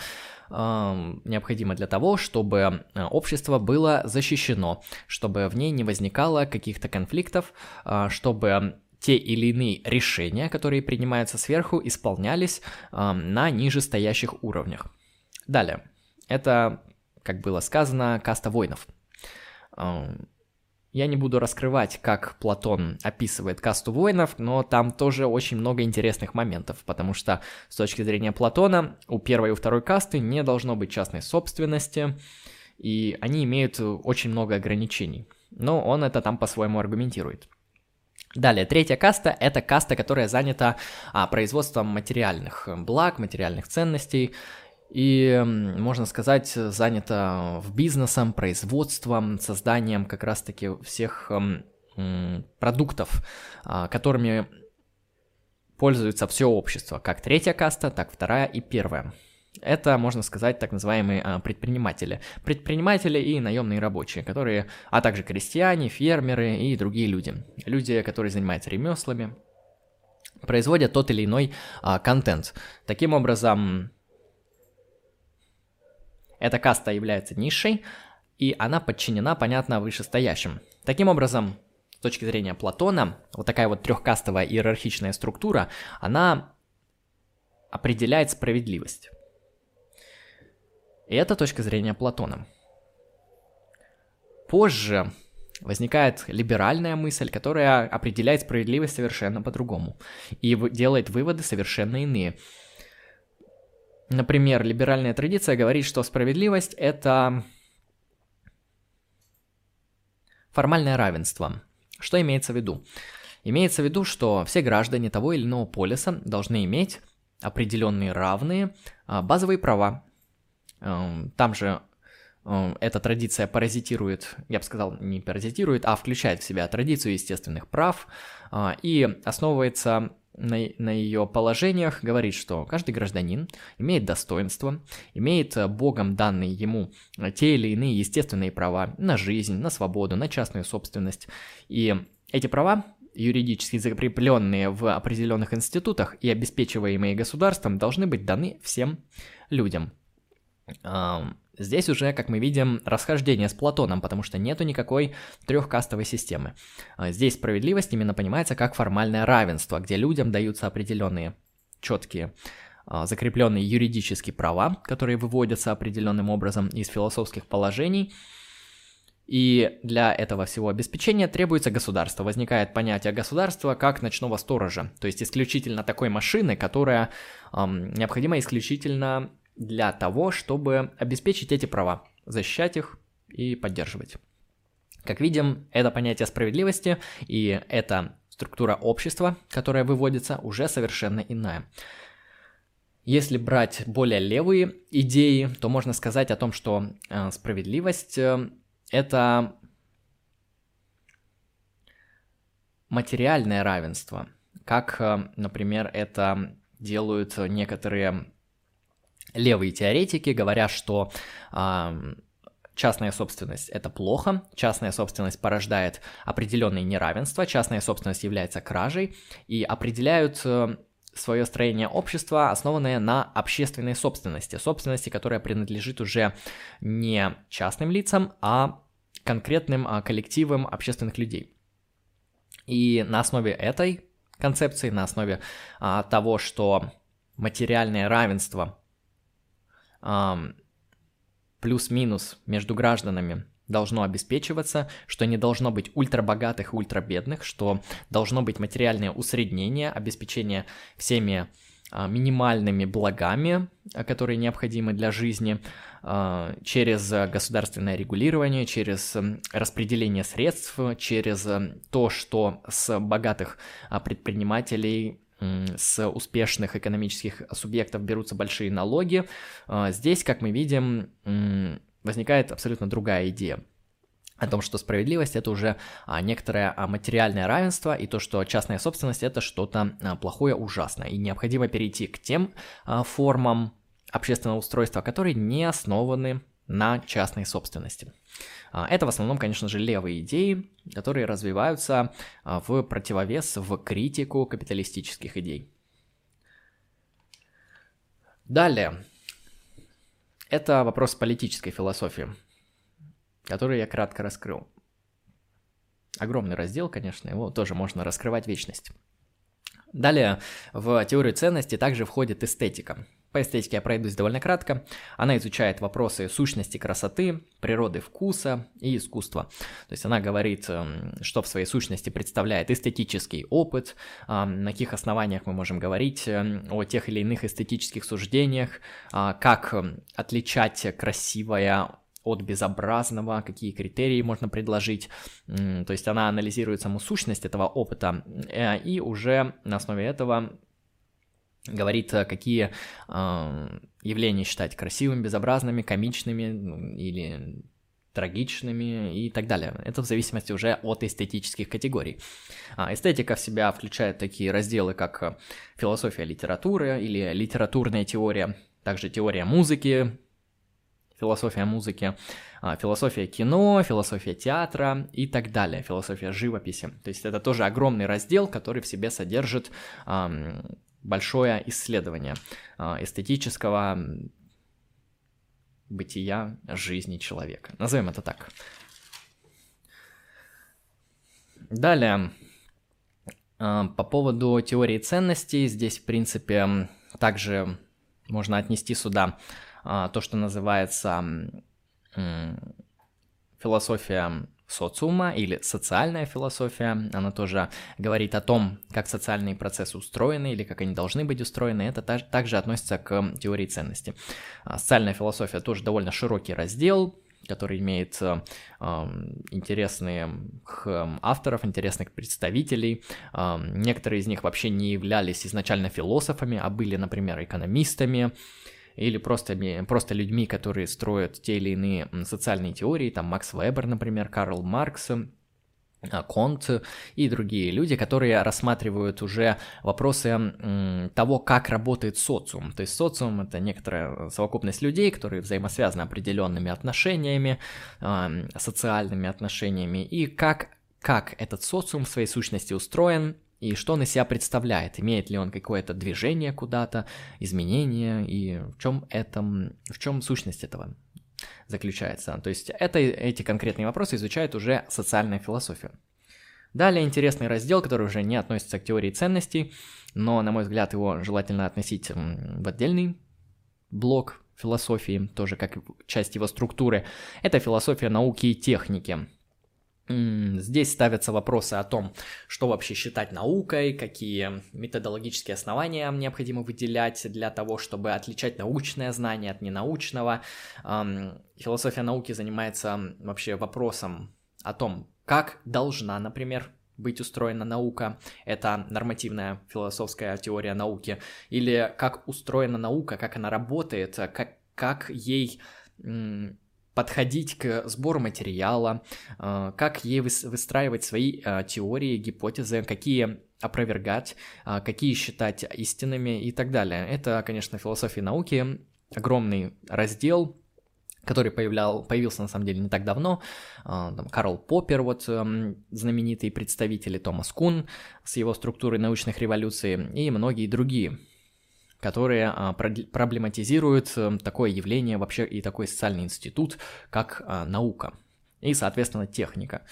необходимо для того, чтобы э, общество было защищено, чтобы в ней не возникало каких-то конфликтов, а, чтобы те или иные решения, которые принимаются сверху, исполнялись на нижестоящих уровнях. Далее. Это, как было сказано, каста воинов. Я не буду раскрывать, как Платон описывает касту воинов, но там тоже очень много интересных моментов, потому что с точки зрения Платона у первой и у второй касты не должно быть частной собственности, и они имеют очень много ограничений. Но он это там по-своему аргументирует. Далее, третья каста – это каста, которая занята а, производством материальных благ, материальных ценностей, и, можно сказать, занята в бизнесом, производством, созданием как раз-таки всех продуктов, а, которыми пользуется все общество, как третья каста, так вторая и первая. Это, можно сказать, так называемые а, предприниматели. Предприниматели и наемные рабочие, которые, а также крестьяне, фермеры и другие люди. Люди, которые занимаются ремеслами, производят тот или иной а, контент. Таким образом, эта каста является низшей, и она подчинена, понятно, вышестоящим. Таким образом, с точки зрения Платона, вот такая вот трехкастовая иерархичная структура, она определяет справедливость. И это точка зрения Платона. Позже возникает либеральная мысль, которая определяет справедливость совершенно по-другому и делает выводы совершенно иные. Например, либеральная традиция говорит, что справедливость – это формальное равенство. Что имеется в виду? Имеется в виду, что все граждане того или иного полиса должны иметь определенные равные а, базовые права. Эм, там же эм, эта традиция паразитирует, я бы сказал, не паразитирует, а включает в себя традицию естественных прав а, и основывается на, на ее положениях говорит, что каждый гражданин имеет достоинство, имеет э, Богом данные ему э, те или иные естественные права на жизнь, на свободу, на частную собственность. И эти права юридически закрепленные в определенных институтах и обеспечиваемые государством, должны быть даны всем людям. Здесь уже, как мы видим, расхождение с Платоном, потому что нету никакой трехкастовой системы. А здесь справедливость именно понимается как формальное равенство, где людям даются определенные четкие а, закрепленные юридические права, которые выводятся определенным образом из философских положений. И для этого всего обеспечения требуется государство. Возникает понятие государства как ночного сторожа, то есть исключительно такой машины, которая эм, необходима исключительно для того, чтобы обеспечить эти права, защищать их и поддерживать. Как видим, это понятие справедливости и эта структура общества, которая выводится, уже совершенно иная. Если брать более левые идеи, то можно сказать о том, что э, справедливость э, это материальное равенство, как, э, например, это делают некоторые левые теоретики говорят, что э, частная собственность это плохо, частная собственность порождает определенные неравенства, частная собственность является кражей и определяют э, свое строение общества, основанное на общественной собственности, собственности, которая принадлежит уже не частным лицам, а конкретным а, коллективам общественных людей. И на основе этой концепции, на основе а, того, что материальное равенство плюс-минус между гражданами должно обеспечиваться, что не должно быть ультрабогатых и ультрабедных, что должно быть материальное усреднение, обеспечение всеми а, минимальными благами, а, которые необходимы для жизни, а, через государственное регулирование, через распределение средств, через то, что с богатых предпринимателей с успешных экономических субъектов берутся большие налоги. Здесь, как мы видим, возникает абсолютно другая идея о том, что справедливость это уже а, некоторое а, материальное равенство, и то, что частная собственность это что-то а, плохое, ужасное. И необходимо перейти к тем а, формам общественного устройства, которые не основаны на частной собственности. А, это в основном, конечно же, левые идеи, которые развиваются а, в противовес, в критику капиталистических идей. Далее. Это вопрос политической философии который я кратко раскрыл. Огромный раздел, конечно, его тоже можно раскрывать вечность. Далее в теорию ценности также входит эстетика. По эстетике я пройдусь довольно кратко. Она изучает вопросы сущности красоты, природы вкуса и искусства. То есть она говорит, эм, что в своей сущности представляет эстетический опыт, на каких основаниях мы можем говорить эм, о тех или иных эстетических суждениях, а, как эм, отличать красивое от безобразного, какие критерии можно предложить. То есть она анализирует саму сущность этого опыта э, и уже на основе этого говорит, э, какие э, явления считать красивыми, безобразными, комичными ну, или трагичными и так далее. Это в зависимости уже от эстетических категорий. А, эстетика в себя включает такие разделы, как философия литературы или литературная теория, также теория музыки, философия музыки, а, философия кино, философия театра и так далее, философия живописи. То есть это тоже огромный раздел, который в себе содержит большое исследование а, эстетического бытия жизни человека. Назовем это так. Далее, а, по поводу теории ценностей, здесь, в принципе, также можно отнести сюда а, то, что называется философия социума или социальная философия. Она тоже говорит о том, как социальные процессы устроены или как они должны быть устроены. Это также относится к теории ценности. А, социальная философия тоже довольно широкий раздел, который имеет э, интересных авторов, интересных представителей. Э, некоторые из них вообще не являлись изначально философами, а были, например, экономистами или просто, просто людьми, которые строят те или иные социальные теории, там Макс Вебер, например, Карл Маркс, а, Конт и другие люди, которые рассматривают уже вопросы того, как работает социум. То есть социум это некоторая совокупность людей, которые взаимосвязаны определенными отношениями, социальными отношениями, и как, как этот социум в своей сущности устроен, и что он из себя представляет, имеет ли он какое-то движение куда-то, изменение, и в чем это, в чем сущность этого заключается. То есть это, эти конкретные вопросы изучает уже социальная философия. Далее интересный раздел, который уже не относится к теории ценностей, но, на мой взгляд, его желательно относить в отдельный блок философии, тоже как часть его структуры. Это философия науки и техники. Здесь ставятся вопросы о том, что вообще считать наукой, какие методологические основания необходимо выделять для того, чтобы отличать научное знание от ненаучного. Философия науки занимается вообще вопросом о том, как должна, например, быть устроена наука, это нормативная философская теория науки, или как устроена наука, как она работает, как, как ей подходить к сбору материала, э, как ей выстраивать свои э, теории, гипотезы, какие опровергать, э, какие считать истинными и так далее. Это, конечно, философия науки, огромный раздел, который появлял, появился на самом деле не так давно. Там, Карл Поппер, вот знаменитый представитель, Томас Кун с его структурой научных революций и многие другие которые а, проблематизируют э, такое явление вообще и такой социальный институт, как а, наука и, соответственно, техника.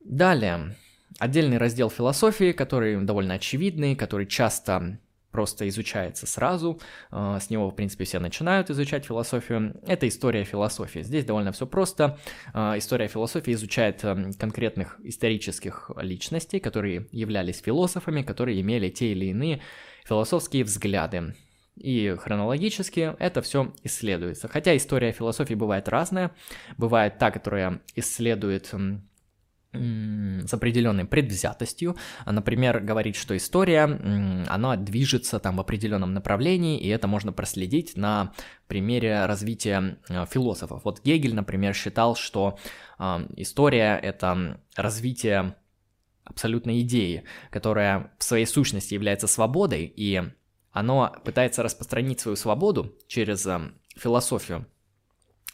Далее, отдельный раздел философии, который довольно очевидный, который часто просто изучается сразу, э, с него, в принципе, все начинают изучать философию. Это история философии. Здесь довольно все просто. История философии изучает э, конкретных исторических личностей, которые являлись философами, которые имели те или иные философские взгляды. И хронологически это все исследуется. Хотя история философии бывает разная. Бывает та, которая исследует с определенной предвзятостью. Например, говорит, что история, она движется там в определенном направлении, и это можно проследить на примере развития э, философов. Вот Гегель, например, считал, что э, история — это развитие абсолютной идеи, которая в своей сущности является свободой, и оно пытается распространить свою свободу через э, философию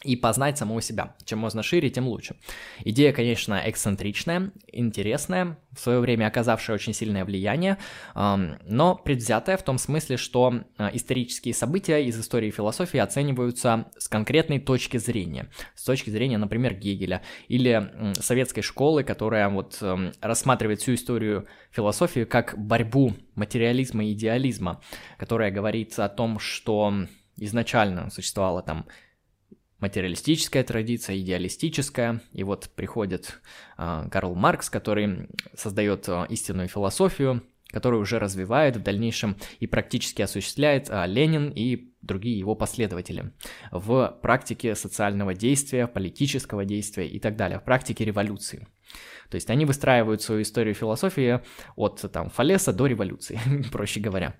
и познать самого себя. Чем можно шире, тем лучше. Идея, конечно, эксцентричная, интересная, в свое время оказавшая очень сильное влияние, но предвзятая в том смысле, что а, исторические события из истории философии оцениваются с конкретной точки зрения. С точки зрения, например, Гегеля или советской школы, которая вот рассматривает всю историю философии как борьбу материализма и идеализма, которая говорит о том, что изначально существовала там материалистическая традиция, идеалистическая, и вот приходит э, Карл Маркс, который создает э, истинную философию, которую уже развивает в дальнейшем и практически осуществляет э, Ленин и другие его последователи в практике социального действия, политического действия и так далее, в практике революции. То есть они выстраивают свою историю философии от там, Фалеса до революции, проще говоря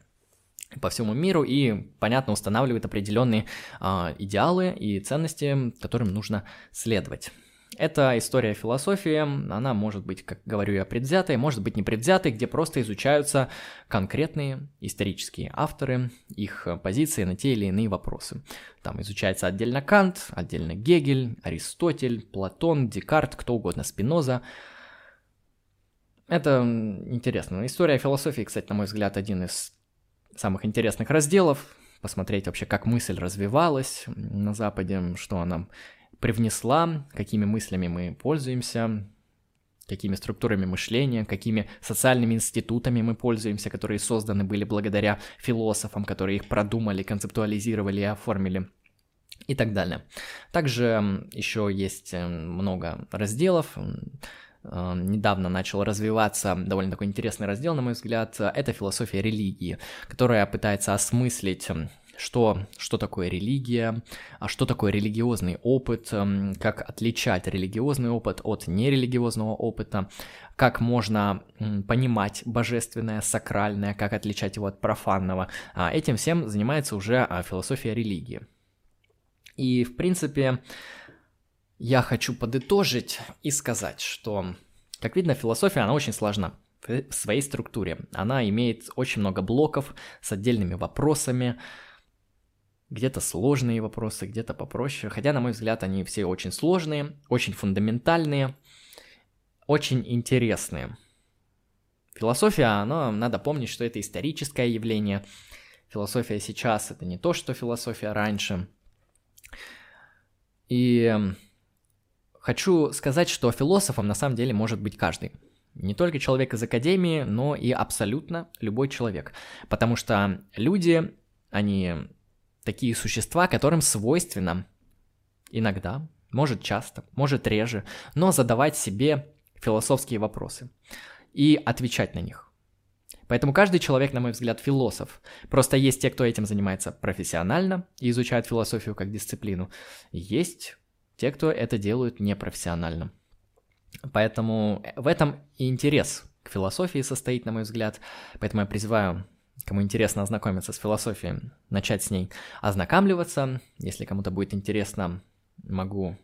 по всему миру и, понятно, устанавливает определенные э, идеалы и ценности, которым нужно следовать. Это история философии, она может быть, как говорю я, предвзятой, может быть непредвзятой, где просто изучаются конкретные исторические авторы, их позиции на те или иные вопросы. Там изучается отдельно Кант, отдельно Гегель, Аристотель, Платон, Декарт, кто угодно, Спиноза. Это интересно. История философии, кстати, на мой взгляд, один из самых интересных разделов, посмотреть вообще, как мысль развивалась на Западе, что она привнесла, какими мыслями мы пользуемся, какими структурами мышления, какими социальными институтами мы пользуемся, которые созданы были благодаря философам, которые их продумали, концептуализировали и оформили и так далее. Также еще есть э, много разделов, недавно начал развиваться довольно такой интересный раздел, на мой взгляд, это философия религии, которая пытается осмыслить эм, что, что такое религия, а что такое религиозный опыт, эм, как отличать религиозный опыт от нерелигиозного опыта, как можно понимать божественное, сакральное, как отличать его от профанного. А этим всем занимается уже а, философия религии. И, в принципе, я хочу подытожить и сказать, что, как видно, философия, она очень сложна в своей структуре. Она имеет очень много блоков с отдельными вопросами, где-то сложные вопросы, где-то попроще. Хотя, на мой взгляд, они все очень сложные, очень фундаментальные, очень интересные. Философия, она, надо помнить, что это историческое явление. Философия сейчас это не то, что философия раньше. И Хочу сказать, что философом на самом деле может быть каждый. Не только человек из академии, но и абсолютно любой человек. Потому что люди, они такие существа, которым свойственно иногда, может часто, может реже, но задавать себе философские вопросы и отвечать на них. Поэтому каждый человек, на мой взгляд, философ. Просто есть те, кто этим занимается профессионально и изучает философию как дисциплину. Есть те, кто это делают непрофессионально. Поэтому в этом и интерес к философии состоит, на мой взгляд. Поэтому я призываю, кому интересно ознакомиться с философией, начать с ней ознакомливаться. Если кому-то будет интересно, могу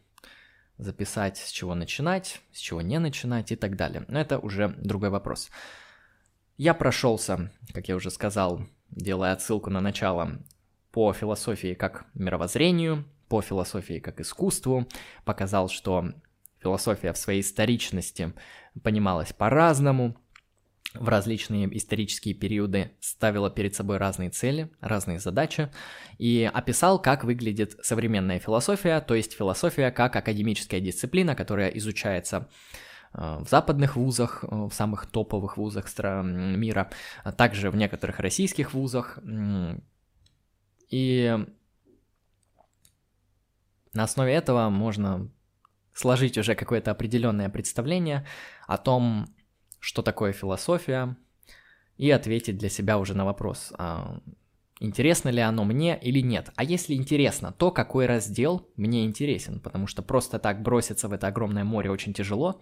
записать, с чего начинать, с чего не начинать и так далее. Но это уже другой вопрос. Я прошелся, как я уже сказал, делая отсылку на начало, по философии как мировоззрению, по философии как искусству, показал, что философия в своей историчности понималась по-разному, в различные исторические периоды ставила перед собой разные цели, разные задачи и описал, как выглядит современная философия, то есть философия как академическая дисциплина, которая изучается в западных вузах, в самых топовых вузах мира, а также в некоторых российских вузах. И на основе этого можно сложить уже какое-то определенное представление о том, что такое философия, и ответить для себя уже на вопрос, а интересно ли оно мне или нет. А если интересно, то какой раздел мне интересен, потому что просто так броситься в это огромное море очень тяжело.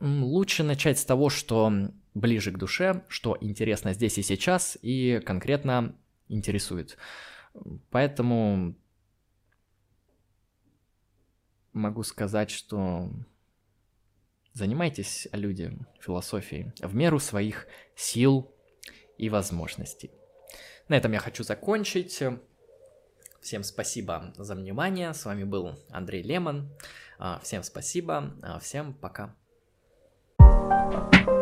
Лучше начать с того, что ближе к душе, что интересно здесь и сейчас и конкретно интересует. Поэтому могу сказать, что занимайтесь, люди, философией в меру своих сил и возможностей. На этом я хочу закончить. Всем спасибо за внимание. С вами был Андрей Лемон. А, всем спасибо. А, всем пока. thank you